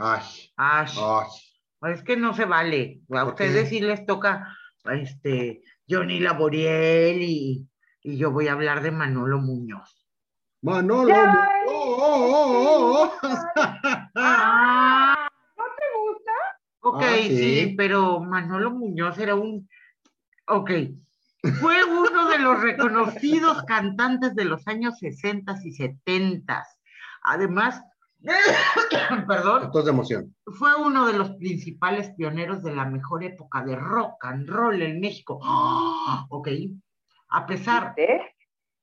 Ash, Ash, Ash. Ash. Es que no se vale. A ¿Por ustedes qué? sí les toca este Johnny Laboriel y, y yo voy a hablar de Manolo Muñoz. Manolo. Ya, Oh, oh, oh, oh. Ah, ¿No te gusta? ok, Ah, sí. sí. pero Manolo Muñoz era un. Ok. Fue uno de los reconocidos cantantes de los años 60 y 70. Además, perdón, Tos de emoción. fue uno de los principales pioneros de la mejor época de rock and roll en México. ¡Ah! Ok. A pesar, ¿Eh?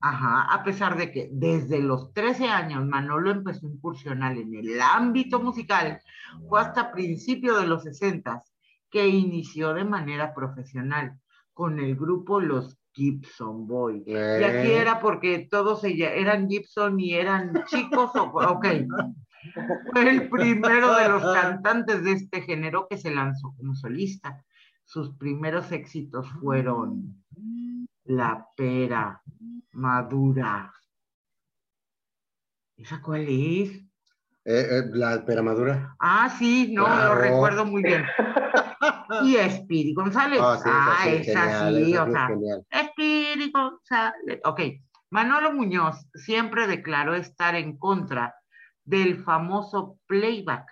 ajá, a pesar de que desde los 13 años Manolo empezó a incursionar en el ámbito musical, fue hasta principios de los 60 que inició de manera profesional con el grupo Los Gibson Boys. Y aquí Eh. era porque todos ella- eran Gibson y eran chicos, o, ok. Fue el primero de los cantantes de este género que se lanzó como solista. Sus primeros éxitos fueron La Pera, Madura. ¿Esa cuál es? Eh, eh, la pera madura. Ah, sí, no, Claro. lo recuerdo muy bien. Y Espiri González. Ah, sí, ah, esa sí, esa genial, sí, esa o es sea. Espíritu González. Ok, Manolo Muñoz siempre declaró estar en contra del famoso playback.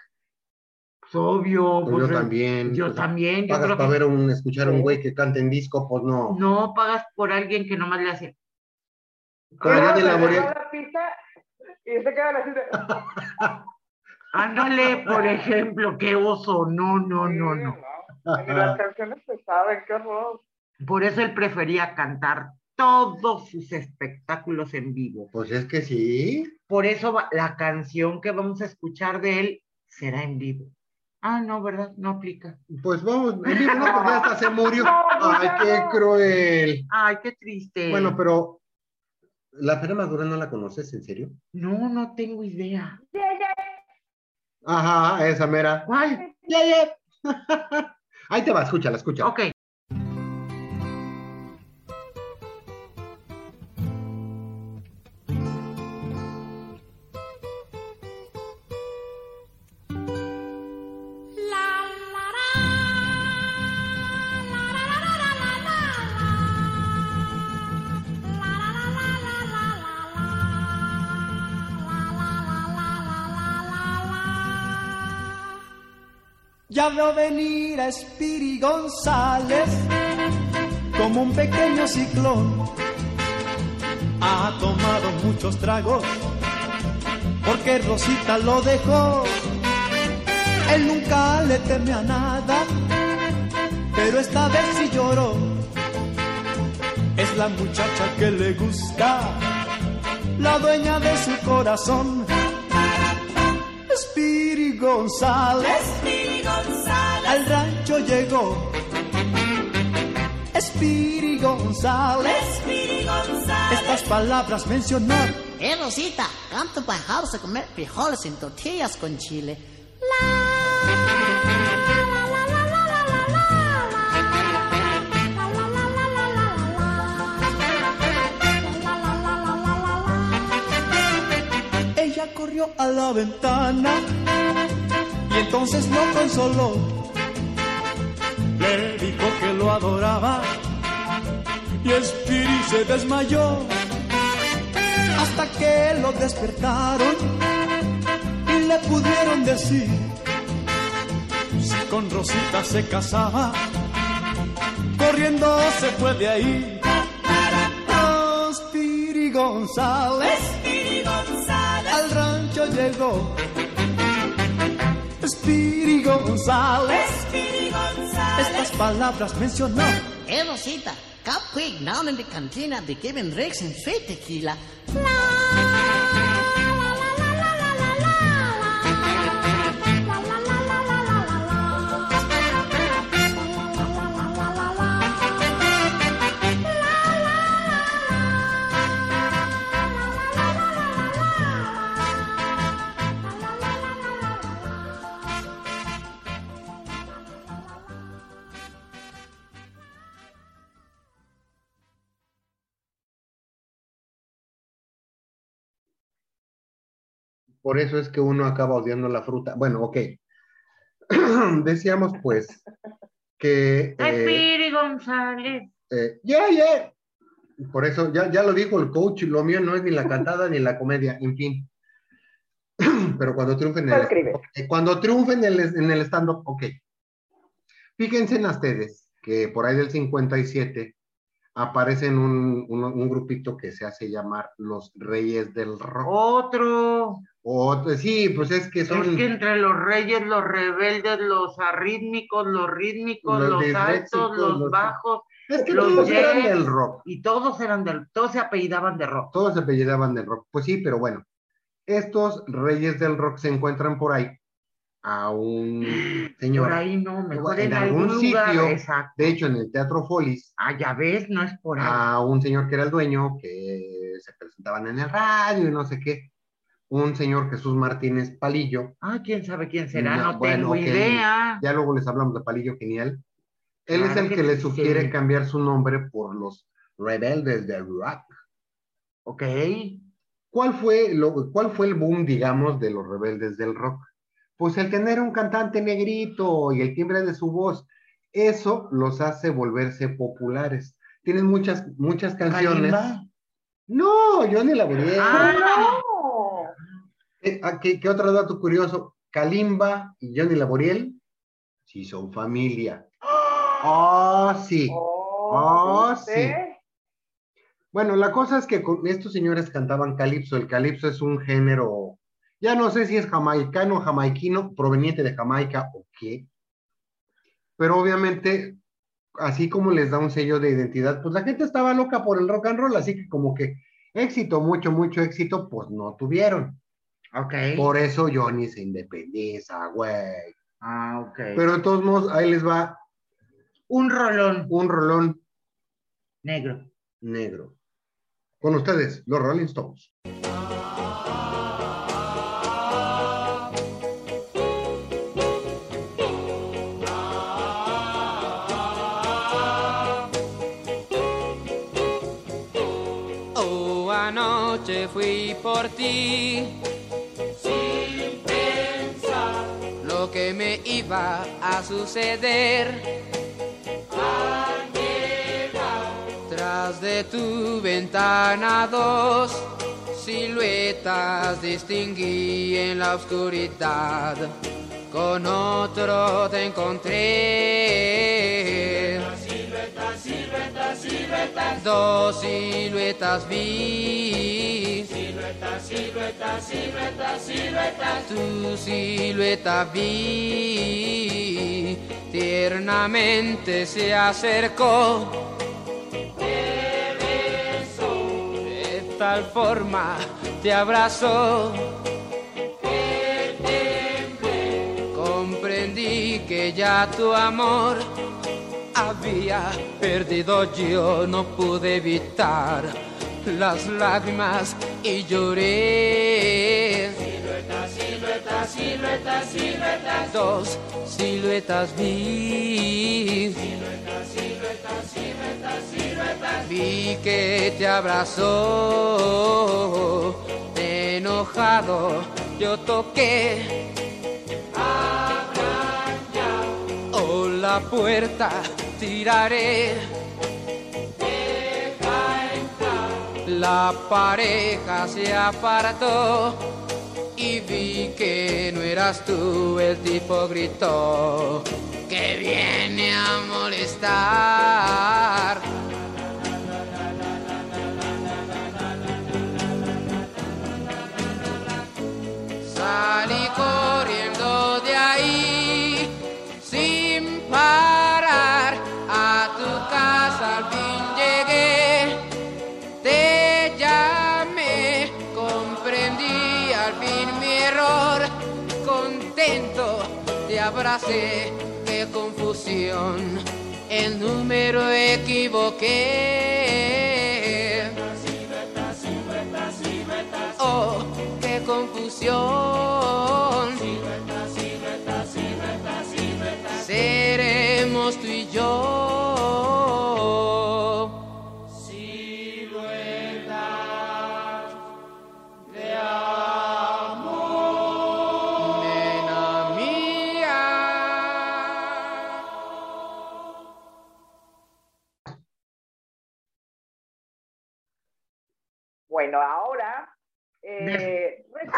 Pues, obvio. Pues pues, yo también. Yo pues, también. Yo Pagas creo para que ver un, escuchar a un güey que canta en disco, pues no. no pagas por alguien que nomás le hace. Ya de la pista y se quedan así de... Ándale, por ejemplo, qué oso. No, no, no, no. Ni las canciones se saben, qué horror. Por eso él prefería cantar todos sus espectáculos en vivo. Pues es que sí. Por eso va- la canción que vamos a escuchar de él será en vivo. Ah, no, ¿verdad? No aplica. Pues vamos, en vivo, ¿no? Porque hasta se murió. Ay, qué cruel. Ay, qué triste. Bueno, pero la pera madura no la conoces, ¿en serio? No, no tengo idea. Ajá, esa mera. ¿Cuál? Ahí te va, escúchala, escúchala. Ok. Ya veo venir a Spiri González como un pequeño ciclón. Ha tomado muchos tragos porque Rosita lo dejó. Él nunca le teme a nada, pero esta vez sí lloró. Es la muchacha que le gusta, la dueña de su corazón. Spiri González al rancho llegó. Spiri González, estas palabras mencionó. Eh, Rosita, canto para dejarnos a comer frijoles en tortillas con chile. Ella corrió a la ventana y entonces lo consoló. Le dijo que lo adoraba y Spiri se desmayó hasta que lo despertaron y le pudieron decir si con Rosita se casaba, corriendo se fue de ahí. Oh, Spiri González al rancho llegó. Spiri González, estas palabras mencionó. Eh, Rosita, come quick down in the cantina. They're giving Rex and sweet tequila. Por eso es que uno acaba odiando la fruta. Bueno, ok. Decíamos pues que... Ay, eh, Piri González. eh, ya, ya. Por eso, ya, ya lo dijo el coach, lo mío no es ni la cantada ni la comedia, en fin. Pero cuando triunfen en el, cuando triunfen en el, en el stand-up, ok. Fíjense en ustedes que por ahí del 57 aparecen un, un, un grupito que se hace llamar los Reyes del Rock. Otro. Otro- sí, pues es que son... Es que entre los reyes, los rebeldes, los arrítmicos, los rítmicos, Los altos, los, los- bajos, Es que los todos eran del rock. y todos eran del, todos se apellidaban de rock. todos se apellidaban del rock. Pues sí, pero bueno, estos reyes del rock se encuentran por ahí a un señor. Por ahí no, mejor en en, algún algún lugar. sitio, exacto. de hecho en el Teatro Folis, Ah, ya ves, no es por ahí. a un señor que era el dueño, que se presentaban en el radio y no sé qué. Un señor Jesús Martínez Palillo. Ah, quién sabe quién será, No, no, bueno, tengo idea. Ya luego les hablamos de Palillo Genial. Él es el que que le sí. sugiere cambiar su nombre por los rebeldes del rock. Ok. ¿Cuál fue, lo, ¿Cuál fue el boom, digamos, de los rebeldes del rock? Pues el tener un cantante negrito y el timbre de su voz, eso los hace volverse populares. Tienen muchas, muchas canciones. ¿Kalimba? No, Johnny Laboriel. Ah, No. Ah, ¿Qué, otro dato curioso? Kalimba y Johnny Laboriel, sí son familia. Oh, sí. Oh, Oh, ¿viste? Bueno, la cosa es que con estos señores cantaban calipso. El calipso es un género, ya no sé si es jamaicano, jamaiquino, proveniente de Jamaica o qué. Pero obviamente, así como les da un sello de identidad, pues la gente estaba loca por el rock and roll, así que como que éxito, mucho, mucho éxito, pues no tuvieron. Ok. Por eso Johnny se independiza, güey. Ah, ok. Pero de todos modos, ahí les va un rolón un rolón negro. negro. Con ustedes, los Rolling Stones. Oh, anoche fui por ti. Iba a suceder. Tras de tu ventana dos siluetas distinguí en la oscuridad. Con otro te encontré. Dos siluetas vi. Siluetas, siluetas, siluetas, siluetas. Tu silueta vi. Tiernamente se acercó. Te besó. De tal forma te abrazó. Comprendí que ya tu amor había perdido yo, no pude evitar las lágrimas y lloré. Siluetas, siluetas, siluetas, siluetas. Dos siluetas vi. Siluetas, siluetas, siluetas, siluetas. Vi que te abrazó. Enojado yo toqué. o la puerta tiraré. La pareja se apartó y vi que no eras tú. El tipo gritó que viene a molestar. Salí abracé, qué confusión. El número equivoqué. Oh, qué confusión. Seremos tú y yo.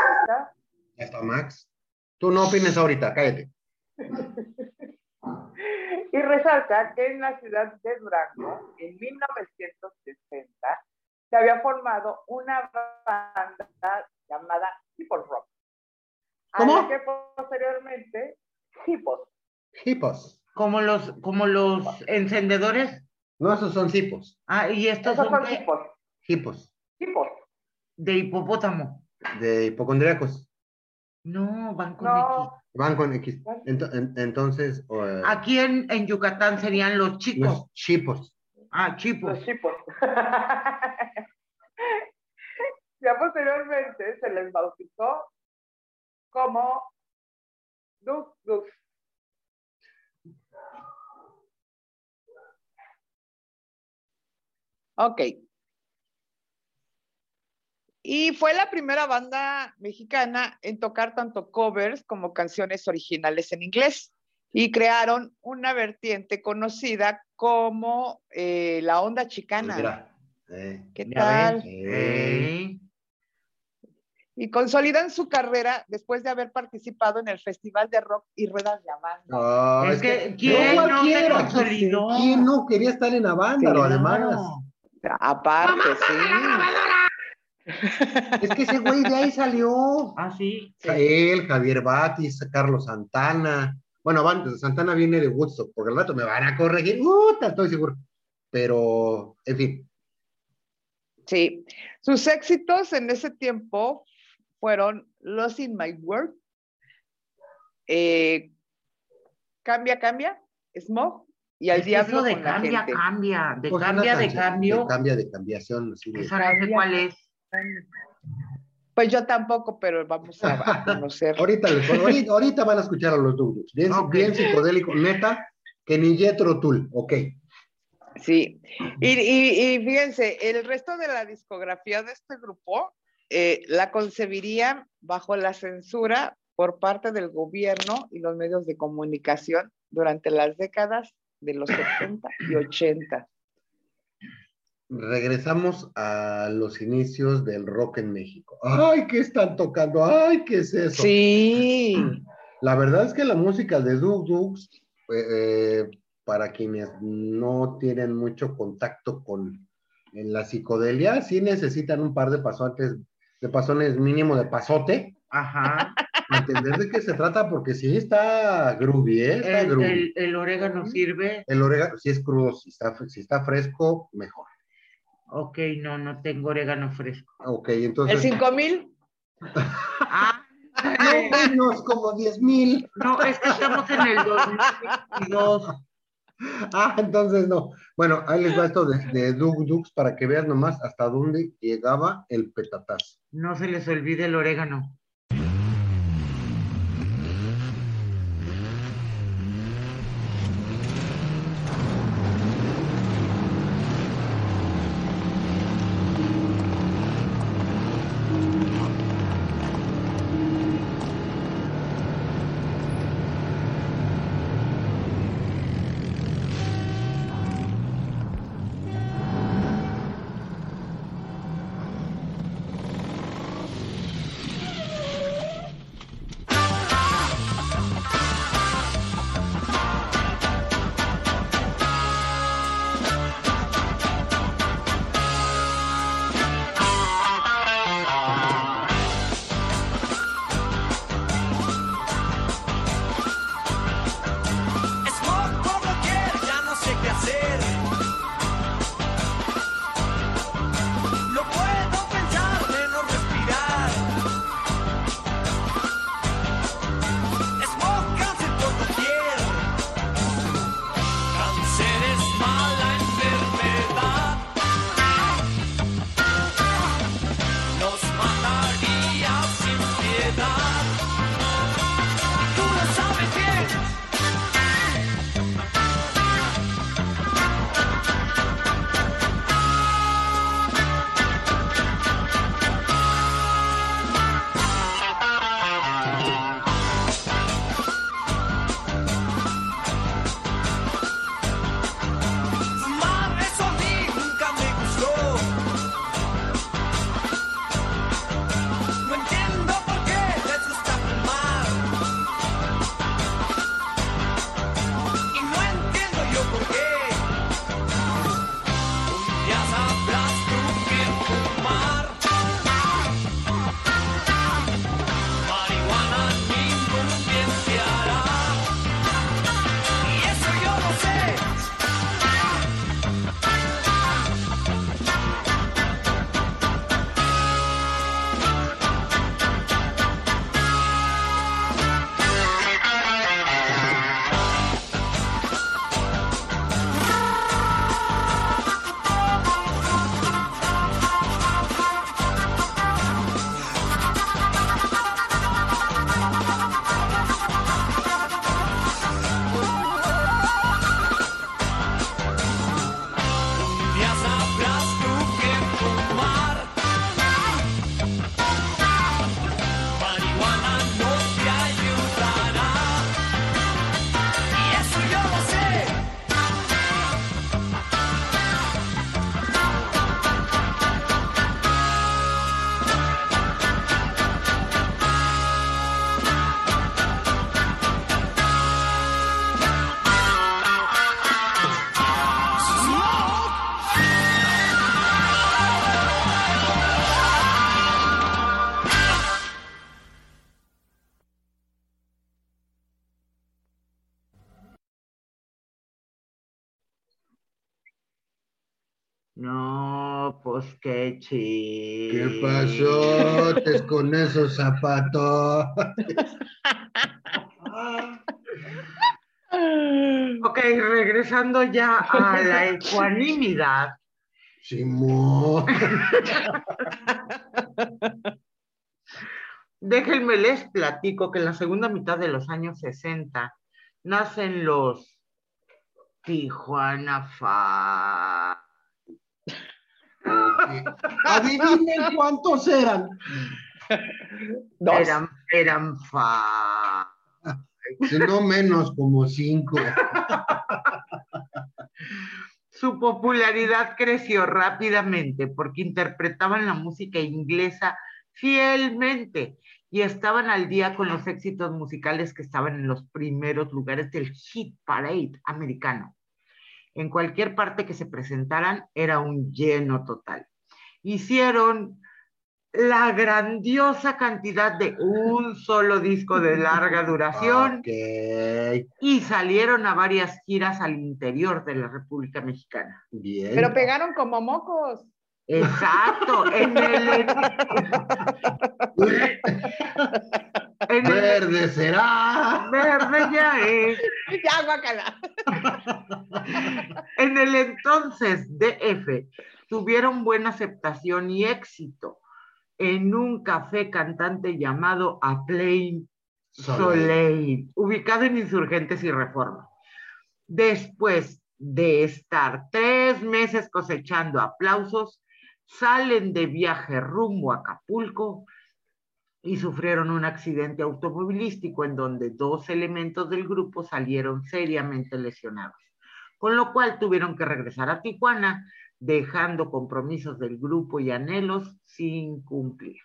Resulta Ya está Max. Tú no opines ahorita, cállate. y resalta que en la ciudad de Durango, en 1960, se había formado una banda llamada Hippo Rock. ¿Cómo? que posteriormente, Hippos. Hipos. Como los, como los encendedores. No, esos son cipos. Ah, y estos Esos son son de, Hippos. Hipos. Hippos. de hipopótamo. De hipocondríacos. No, van con No, Van con X. Ento- en- entonces, X. Aquí en, en Yucatán serían los chicos. los chipos. Ah, chipos. los Hippos. ya posteriormente se les bautizó como Duk Duk. Ok. Y fue la primera banda mexicana en tocar tanto covers como canciones originales en inglés. Y crearon una vertiente conocida como eh, la onda chicana. Mira, eh, ¿Qué tal? eh. Y consolidan su carrera después de haber participado en el Festival de Rock y Ruedas de Banda. no, Es que, ¿quién no se cualquiera, consolidó? ¿Quién no quería estar en la banda? Sí, lo no. además. Aparte, sí. Es que ese güey de ahí salió. Ah, sí. Él, Javier Batis, Carlos Santana. Bueno, van- Santana viene de Woodstock, porque al rato me van a corregir. ¡Uta! estoy seguro. Pero, en fin, Sí. Sus éxitos en ese tiempo fueron Lost in My World, eh, Cambia, Cambia, Smog y Al Es Diablo eso de con la cambia, gente. cambia. De pues, cambia, de cambio. de cambia de cambiación. así de- Esa no sé cuál es. Pues yo tampoco, pero vamos a, a conocer. ahorita, les- ahorita, ahorita van a escuchar a los Dudus. Bien, Ok. bien psicodélico, neta, que ni Jethro Tull, ok. Sí. Y, y- y fíjense, el resto de la discografía de este grupo eh, la concebirían bajo la censura por parte del gobierno y los medios de comunicación durante las décadas de los 70 y 80. Regresamos a los inicios del rock en México. ¡Ay, qué están tocando! ¡Ay, qué es eso! Sí. La verdad es que la música de Duk Dukes, eh, eh, para quienes no tienen mucho contacto con en la psicodelia, sí necesitan un par de pasotes, de pasones mínimo de pasote, Ajá. para entender de qué se trata, porque sí está groovy, ¿eh? Está El, groovy. el- el orégano sirve. El orégano, si es crudo, si está, si está fresco, mejor. Ok, no, no tengo orégano fresco. Ok, El entonces. 5000, Ah, No, menos como 10 mil. no, es que estamos en el 2022. Ah, entonces no. Bueno, ahí les va esto de, de Duk Dukes para que veas nomás hasta dónde llegaba el petatazo. No se les olvide el orégano. Qué chido. ¿Qué pasó con esos zapatos? Ok, regresando ya a la ecuanimidad. Simón. Déjenme les platico que en la segunda mitad de los años 60 nacen los Tijuana Fa. Adivinen cuántos eran. Dos. Eran, eran fa. No menos, como cinco. Su popularidad creció rápidamente porque interpretaban la música inglesa fielmente y estaban al día con los éxitos musicales que estaban en los primeros lugares del hit parade americano. En cualquier parte que se presentaran era un lleno total. Hicieron la grandiosa cantidad de un solo disco de larga duración y salieron a varias giras al interior de la República Mexicana. Bien. Pero pegaron como mocos. Exacto, en el, el- Verde será. verde ya es. Ya, guácala. En el entonces DF tuvieron buena aceptación y éxito en un café cantante llamado A Plain Soleil, ubicado en Insurgentes y Reforma. Después de estar tres meses cosechando aplausos, salen de viaje rumbo a Acapulco y sufrieron un accidente automovilístico en donde dos elementos del grupo salieron seriamente lesionados, con lo cual tuvieron que regresar a Tijuana, dejando compromisos del grupo y anhelos sin cumplir.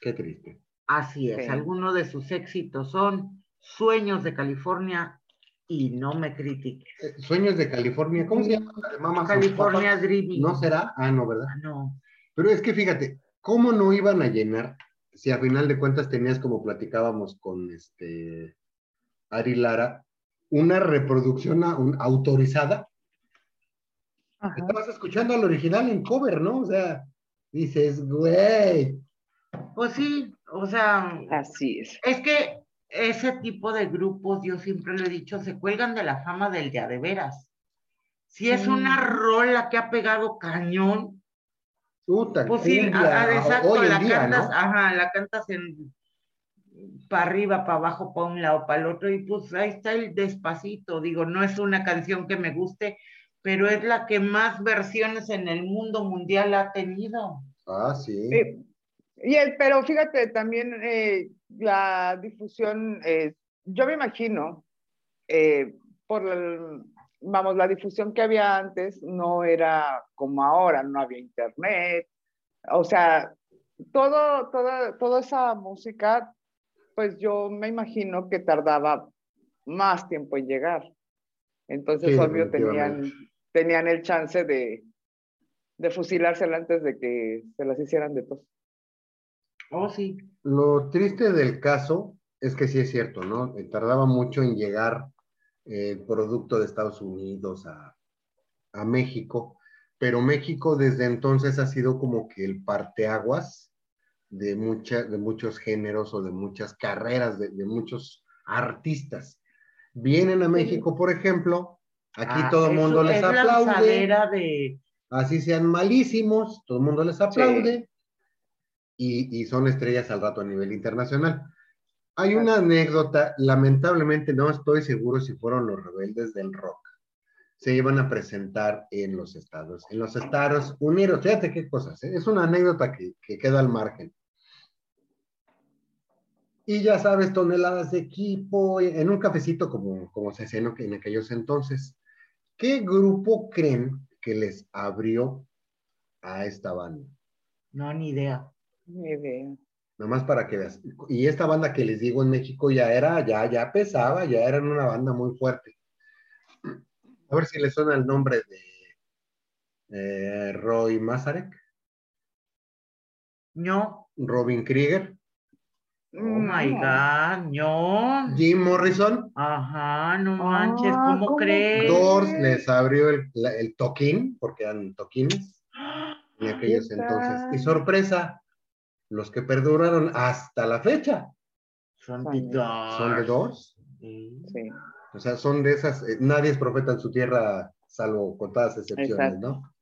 Qué triste. Así es, Sí. algunos de sus éxitos son Sueños de California y No me critiques. Eh, Sueños de California. ¿Cómo se llama? and California? Dreaming. ¿No será? Ah, no, ¿verdad? Ah, no. Pero es que fíjate, ¿cómo no iban a llenar si a final de cuentas tenías, como platicábamos con este Ari Lara, una reproducción a- un- autorizada? Ajá. Estabas escuchando al original en cover, ¿no? O sea, dices, güey, Pues sí, o sea, Así es. es que ese tipo de grupos, yo siempre lo he dicho, se cuelgan de la fama del de a de veras. Si es una rola que ha pegado cañón, puta, pues sí, cumbia, a- a- exacto, hoy en la día, cantas, ¿no? ajá, la cantas en para arriba, para abajo, para un lado, para el otro, y pues ahí está el despacito. Digo, no es una canción que me guste, pero es la que más versiones en el mundo mundial ha tenido. Ah, sí. Sí. Y el, pero fíjate, también eh, la difusión, eh, yo me imagino, eh, por el- vamos, la difusión que había antes no era como ahora, no había internet, o sea, todo, toda, toda esa música, pues yo me imagino que tardaba más tiempo en llegar. Entonces, Sí, obvio, tenían, tenían el chance de, de fusilársela antes de que se las hicieran de tos. Oh, sí. Lo triste del caso es que sí es cierto, ¿no? Tardaba mucho en llegar eh, el producto de Estados Unidos a, a México, pero México desde entonces ha sido como que el parteaguas de, mucha- de muchos géneros o de muchas carreras, de, de muchos artistas. Vienen a México, por ejemplo, aquí Ah, todo el mundo les es aplaude. de así sean malísimos, todo el mundo les aplaude y, y son estrellas al rato a nivel internacional. Hay una anécdota, lamentablemente no estoy seguro si fueron los rebeldes del rock. Se iban a presentar en los Estados, en los Estados Unidos. Fíjate qué cosas, ¿eh? es una anécdota que, que queda al margen. Y ya sabes, toneladas de equipo, en un cafecito como, como se hacía en en aquellos entonces. ¿Qué grupo creen que les abrió a esta banda? No, ni idea. Ni idea. Nada más para que veas. Y esta banda que les digo en México ya era, ya, ya pesaba, ya eran una banda muy fuerte. A ver si les suena el nombre de eh, Roy Mazarek, No, Robin Krieger. Oh my God, no. Jim Morrison, Ajá, no Ah, manches, ¿cómo, ¿cómo crees? Doors les abrió el, el toquín, porque eran toquines en aquellos ¿Qué entonces. Y sorpresa, los que perduraron hasta la fecha Son Son de son de. Sí. Sí. O sea, son de esas, eh, nadie es profeta en su tierra, salvo contadas excepciones, Exacto. ¿no?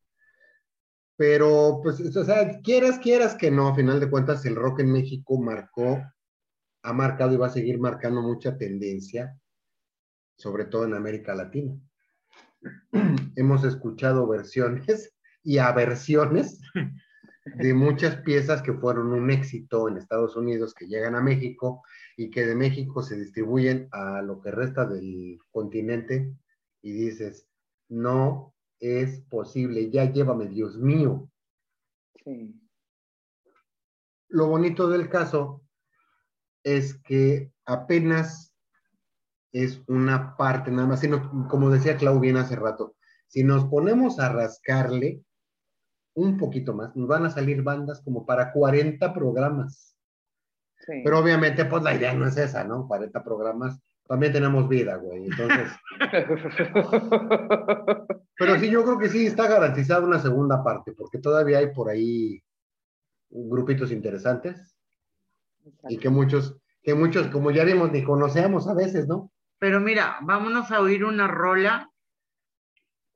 Pero, pues, o sea, quieras, quieras que no, a final de cuentas, el rock en México marcó, ha marcado y va a seguir marcando mucha tendencia, sobre todo en América Latina. Hemos escuchado versiones y aversiones de muchas piezas que fueron un éxito en Estados Unidos, que llegan a México y que de México se distribuyen a lo que resta del continente y dices, no es posible, ya llévame, Dios mío. Sí. Lo bonito del caso es que apenas es una parte nada más, sino, como decía Clau bien hace rato, si nos ponemos a rascarle un poquito más, nos van a salir bandas como para 40 programas. Sí. Pero obviamente, pues la idea no es esa, ¿no? 40 programas. También tenemos vida, güey. Entonces, pero sí, yo creo que sí está garantizada una segunda parte, porque todavía hay por ahí grupitos interesantes y que muchos, que muchos, como ya vimos, ni conocemos a veces, ¿no? Pero mira, vámonos a oír una rola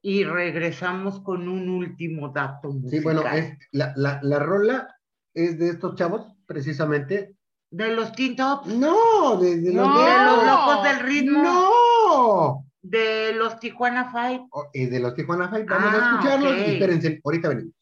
y regresamos con un último dato musical. Sí, bueno, es, la, la, la rola es de estos chavos, precisamente. ¿De los Teen Tops? No, de, de los, No, de- de los locos del ritmo. No, De los Tijuana Five. O- eh, de los Tijuana Five. Vamos Ah, a escucharlos ok. y espérense, ahorita venimos.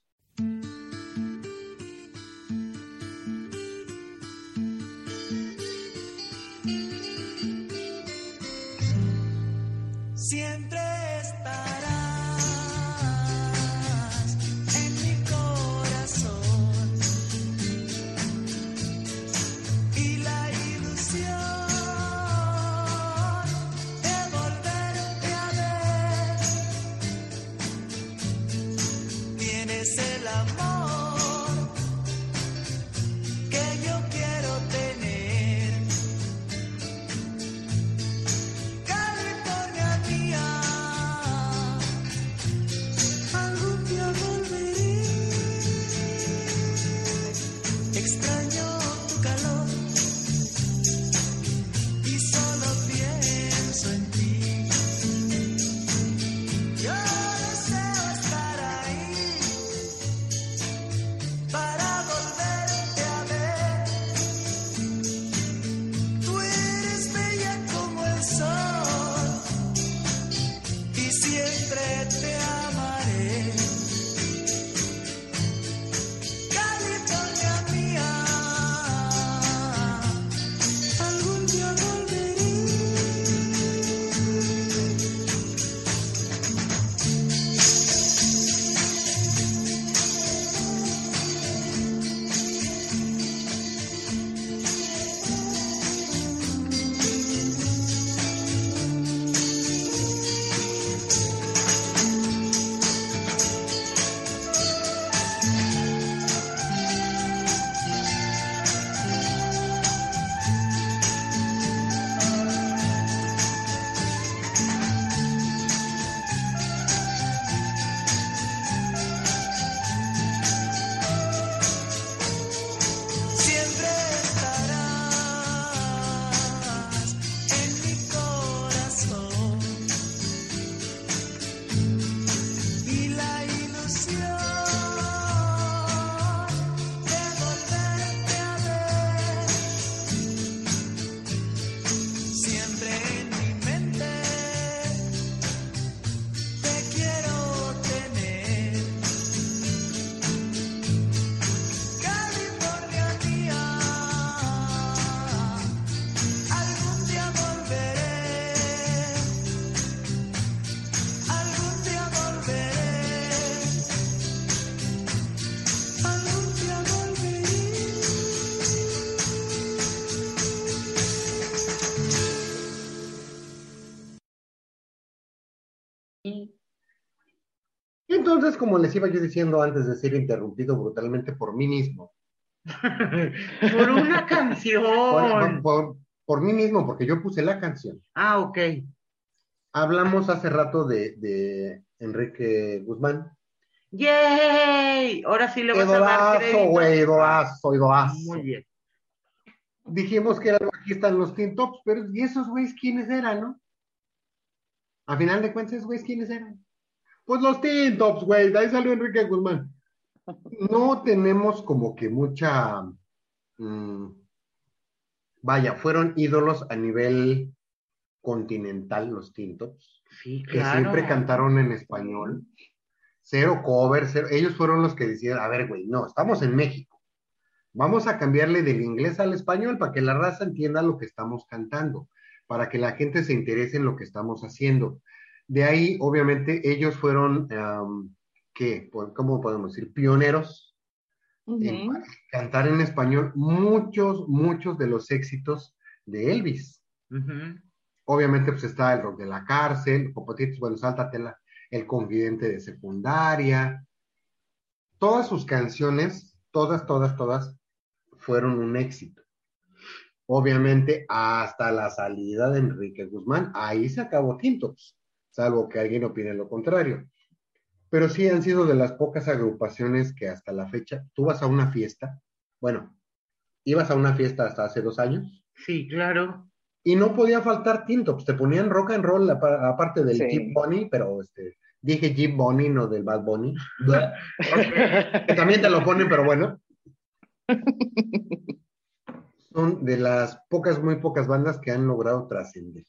Como les iba yo diciendo antes de ser interrumpido brutalmente por mí mismo, Por una Por, canción. por- por mí mismo, porque yo puse la canción. Ah, ok. Hablamos hace rato de, de Enrique Guzmán. ¡Yay! Ahora sí le vas a dar güey, idolazo, idolazo. Muy bien. Dijimos que era el bajista en los Teen Tops, pero ¿y esos güeyes quiénes eran, no? A final de cuentas, esos güeyes quiénes eran. Pues los Teen Tops, güey, de ahí salió Enrique Guzmán. No tenemos como que mucha. mm, vaya, fueron ídolos a nivel continental los Teen Tops, Sí, que siempre cantaron en español. Cero cover, cero. Ellos fueron los que decían, a ver, güey, no, estamos en México. Vamos a cambiarle del inglés al español para que la raza entienda lo que estamos cantando, para que la gente se interese en lo que estamos haciendo. De ahí, obviamente, ellos fueron, ¿qué? ¿Cómo podemos decir? Pioneros en cantar en español muchos, muchos de los éxitos de Elvis. Obviamente, pues está el rock de la cárcel, Popotitos, bueno, sáltatela, el confidente de secundaria. Todas sus canciones, todas, todas, todas, fueron un éxito. Obviamente, hasta la salida de Enrique Guzmán, ahí se acabó Tintops, salvo que alguien opine lo contrario. Pero sí han sido de las pocas agrupaciones que hasta la fecha, tú vas a una fiesta, bueno, ibas a una fiesta hasta hace dos años, Sí, claro. y no podía faltar Tintops, te ponían rock and roll apa- aparte del Sí. Jeep Bunny, pero este, dije Jeep Bunny, no del Bad Bunny. que también te lo ponen, pero bueno. Son de las pocas, muy pocas bandas que han logrado trascender.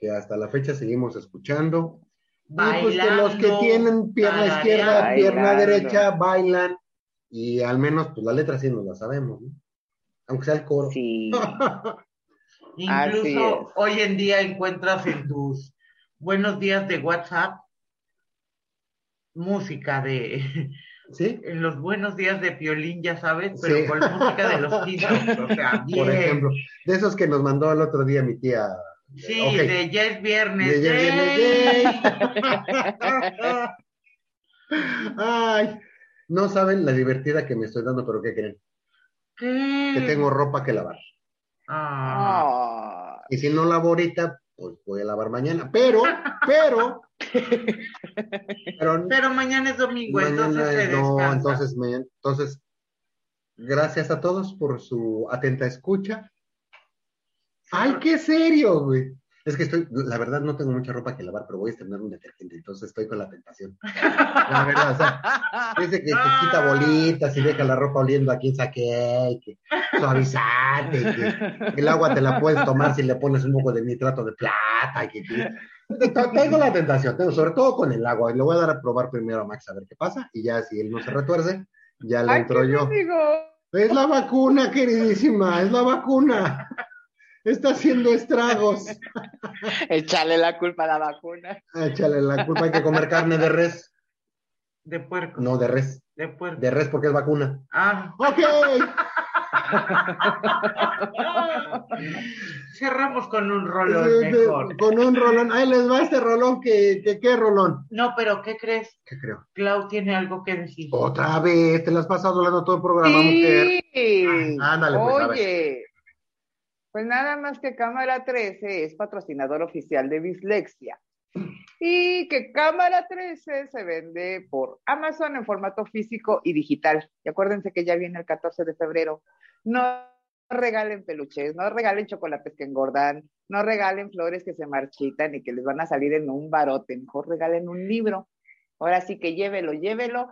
Que hasta la fecha seguimos escuchando. Y pues que los que tienen pierna izquierda, pierna derecha, bailan. Y al menos, pues la letra sí nos la sabemos, ¿no? Aunque sea el coro. Sí. Incluso hoy en día encuentras en tus buenos días de WhatsApp música de ¿Sí? en los buenos días de Piolín, ya sabes, pero Sí. con música de los Beatles, o sea, bien. Por ejemplo, de esos que nos mandó el otro día mi tía. Sí, de ya es viernes. De ya es ¡yay! Ay, no saben la divertida que me estoy dando, pero ¿qué creen? ¿Qué? Que tengo ropa que lavar. Ah, Y si no lavo ahorita, pues voy a lavar mañana. Pero, pero, pero pero mañana es domingo, entonces se no, entonces, entonces, gracias a todos por su atenta escucha. Ay, qué serio, güey. Es que estoy, la verdad no tengo mucha ropa que lavar, pero voy a estrenar un detergente, entonces estoy con la tentación. La verdad, o sea, dice que te quita bolitas y deja la ropa oliendo a quién sabe qué, que suavizante, que el agua te la puedes tomar si le pones un poco de nitrato de plata. y que, que- tengo la tentación, tengo, sobre todo con el agua. y Le voy a dar a probar primero a Max a ver qué pasa, y ya si él no se retuerce, ya le entro ¿qué yo. digo? Es la vacuna, queridísima, es la vacuna. Está haciendo estragos. Échale la culpa a la vacuna. Échale la culpa, hay que comer carne de res. De puerco. No, de res. De puerco. De res porque es vacuna. Ah, Ok. cerramos con un rolón De- de- mejor. con un rolón. Ahí les va este rolón que, que qué rolón. No, pero ¿qué crees? ¿Qué creo? Clau tiene algo que decir. Otra vez, te las has pasado hablando todo el programa, mujer. Sí. Ah, ándale, pues, a ver. Pues nada más que Cámara 13 es patrocinador oficial de Bislexia. Y que Cámara 13 se vende por Amazon en formato físico y digital. Y acuérdense que ya viene el 14 de febrero. No regalen peluches, no regalen chocolates que engordan, no regalen flores que se marchitan y que les van a salir en un barote. Mejor regalen un libro. Ahora sí que llévelo, llévelo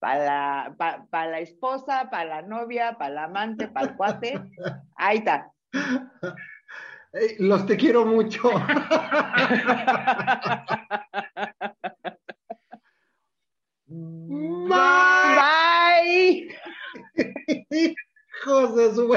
para la, la esposa, para la novia, para la amante, para el cuate. Ahí está. Eh, los te quiero mucho. Bye. Hijos de su...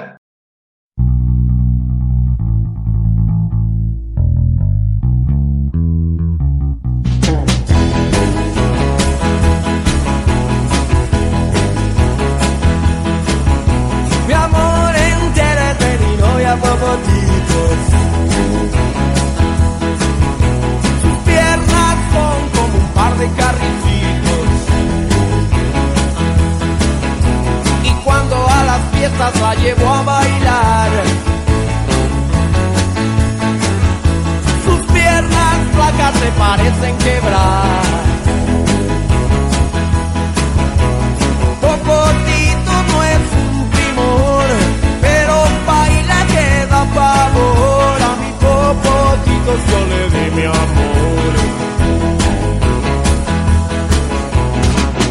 fiestas la llevo a bailar. Sus piernas flacas se parecen quebrar. Popotito no es un primor, pero baila que da pavor. A mi popotito yo le di mi amor.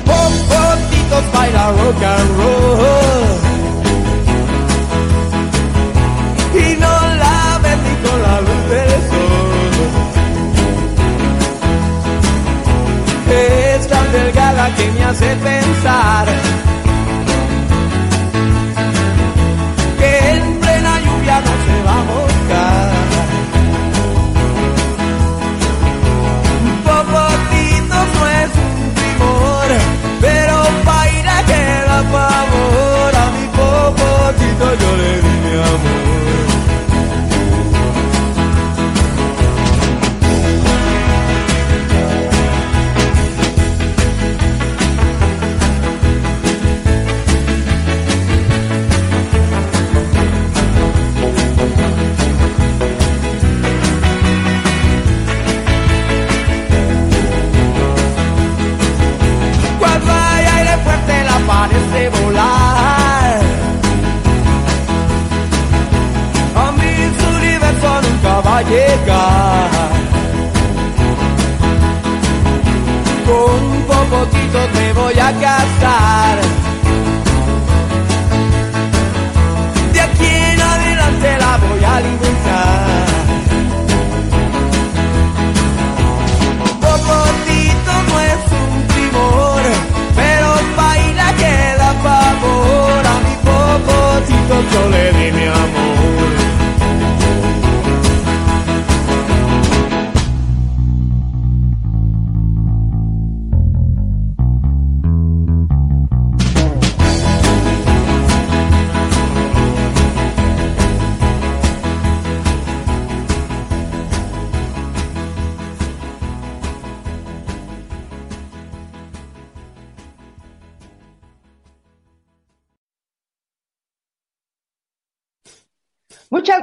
Popotitos baila rock and roll. Que me hace pensar que en plena lluvia no se va a mojar. Popotito no es un primor, pero baila que da favor. A mi popotito yo le di mi amor. Llegar. Con un popotito te voy a casar. De aquí en adelante la voy a alimentar. Popotito no es un primor, pero baila que da pavor. A mi popotito yo le di mi amor.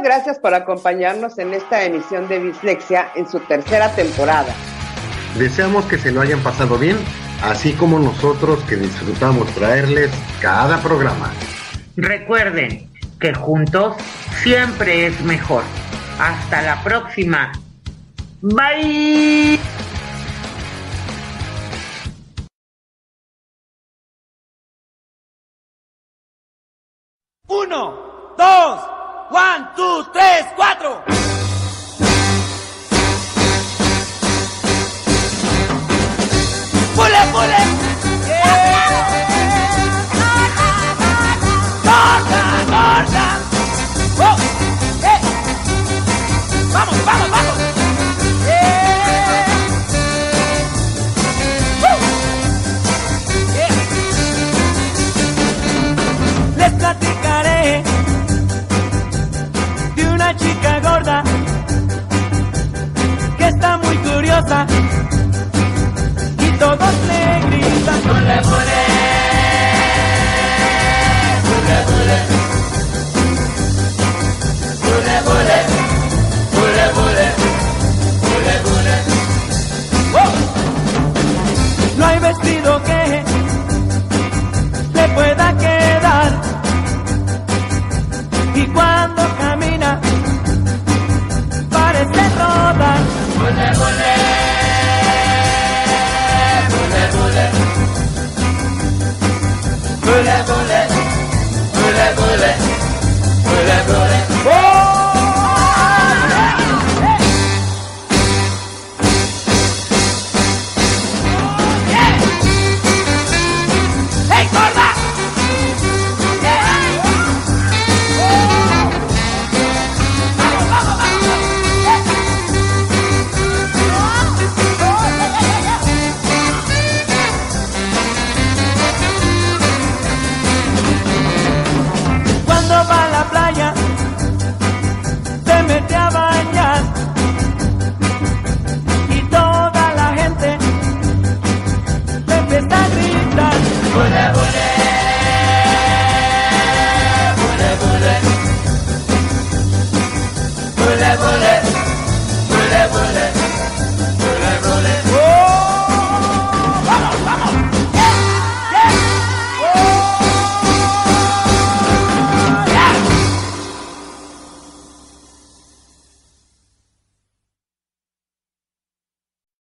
Gracias por acompañarnos en esta emisión de Dislexia en su tercera temporada. Deseamos que se lo hayan pasado bien, así como nosotros que disfrutamos traerles cada programa. Recuerden que juntos siempre es mejor. Hasta la próxima. Bye. Uno, dos, one, two, tres, cuatro. ¡Pule, pule! y todos le gritan ¡Bule, bule! ¡Bule, bule! ¡Bule, bule! ¡Bule, bule! ¡Bule, bule! No hay vestido que le pueda quedar y cuando camina parece rodar. ¡Bule, bule!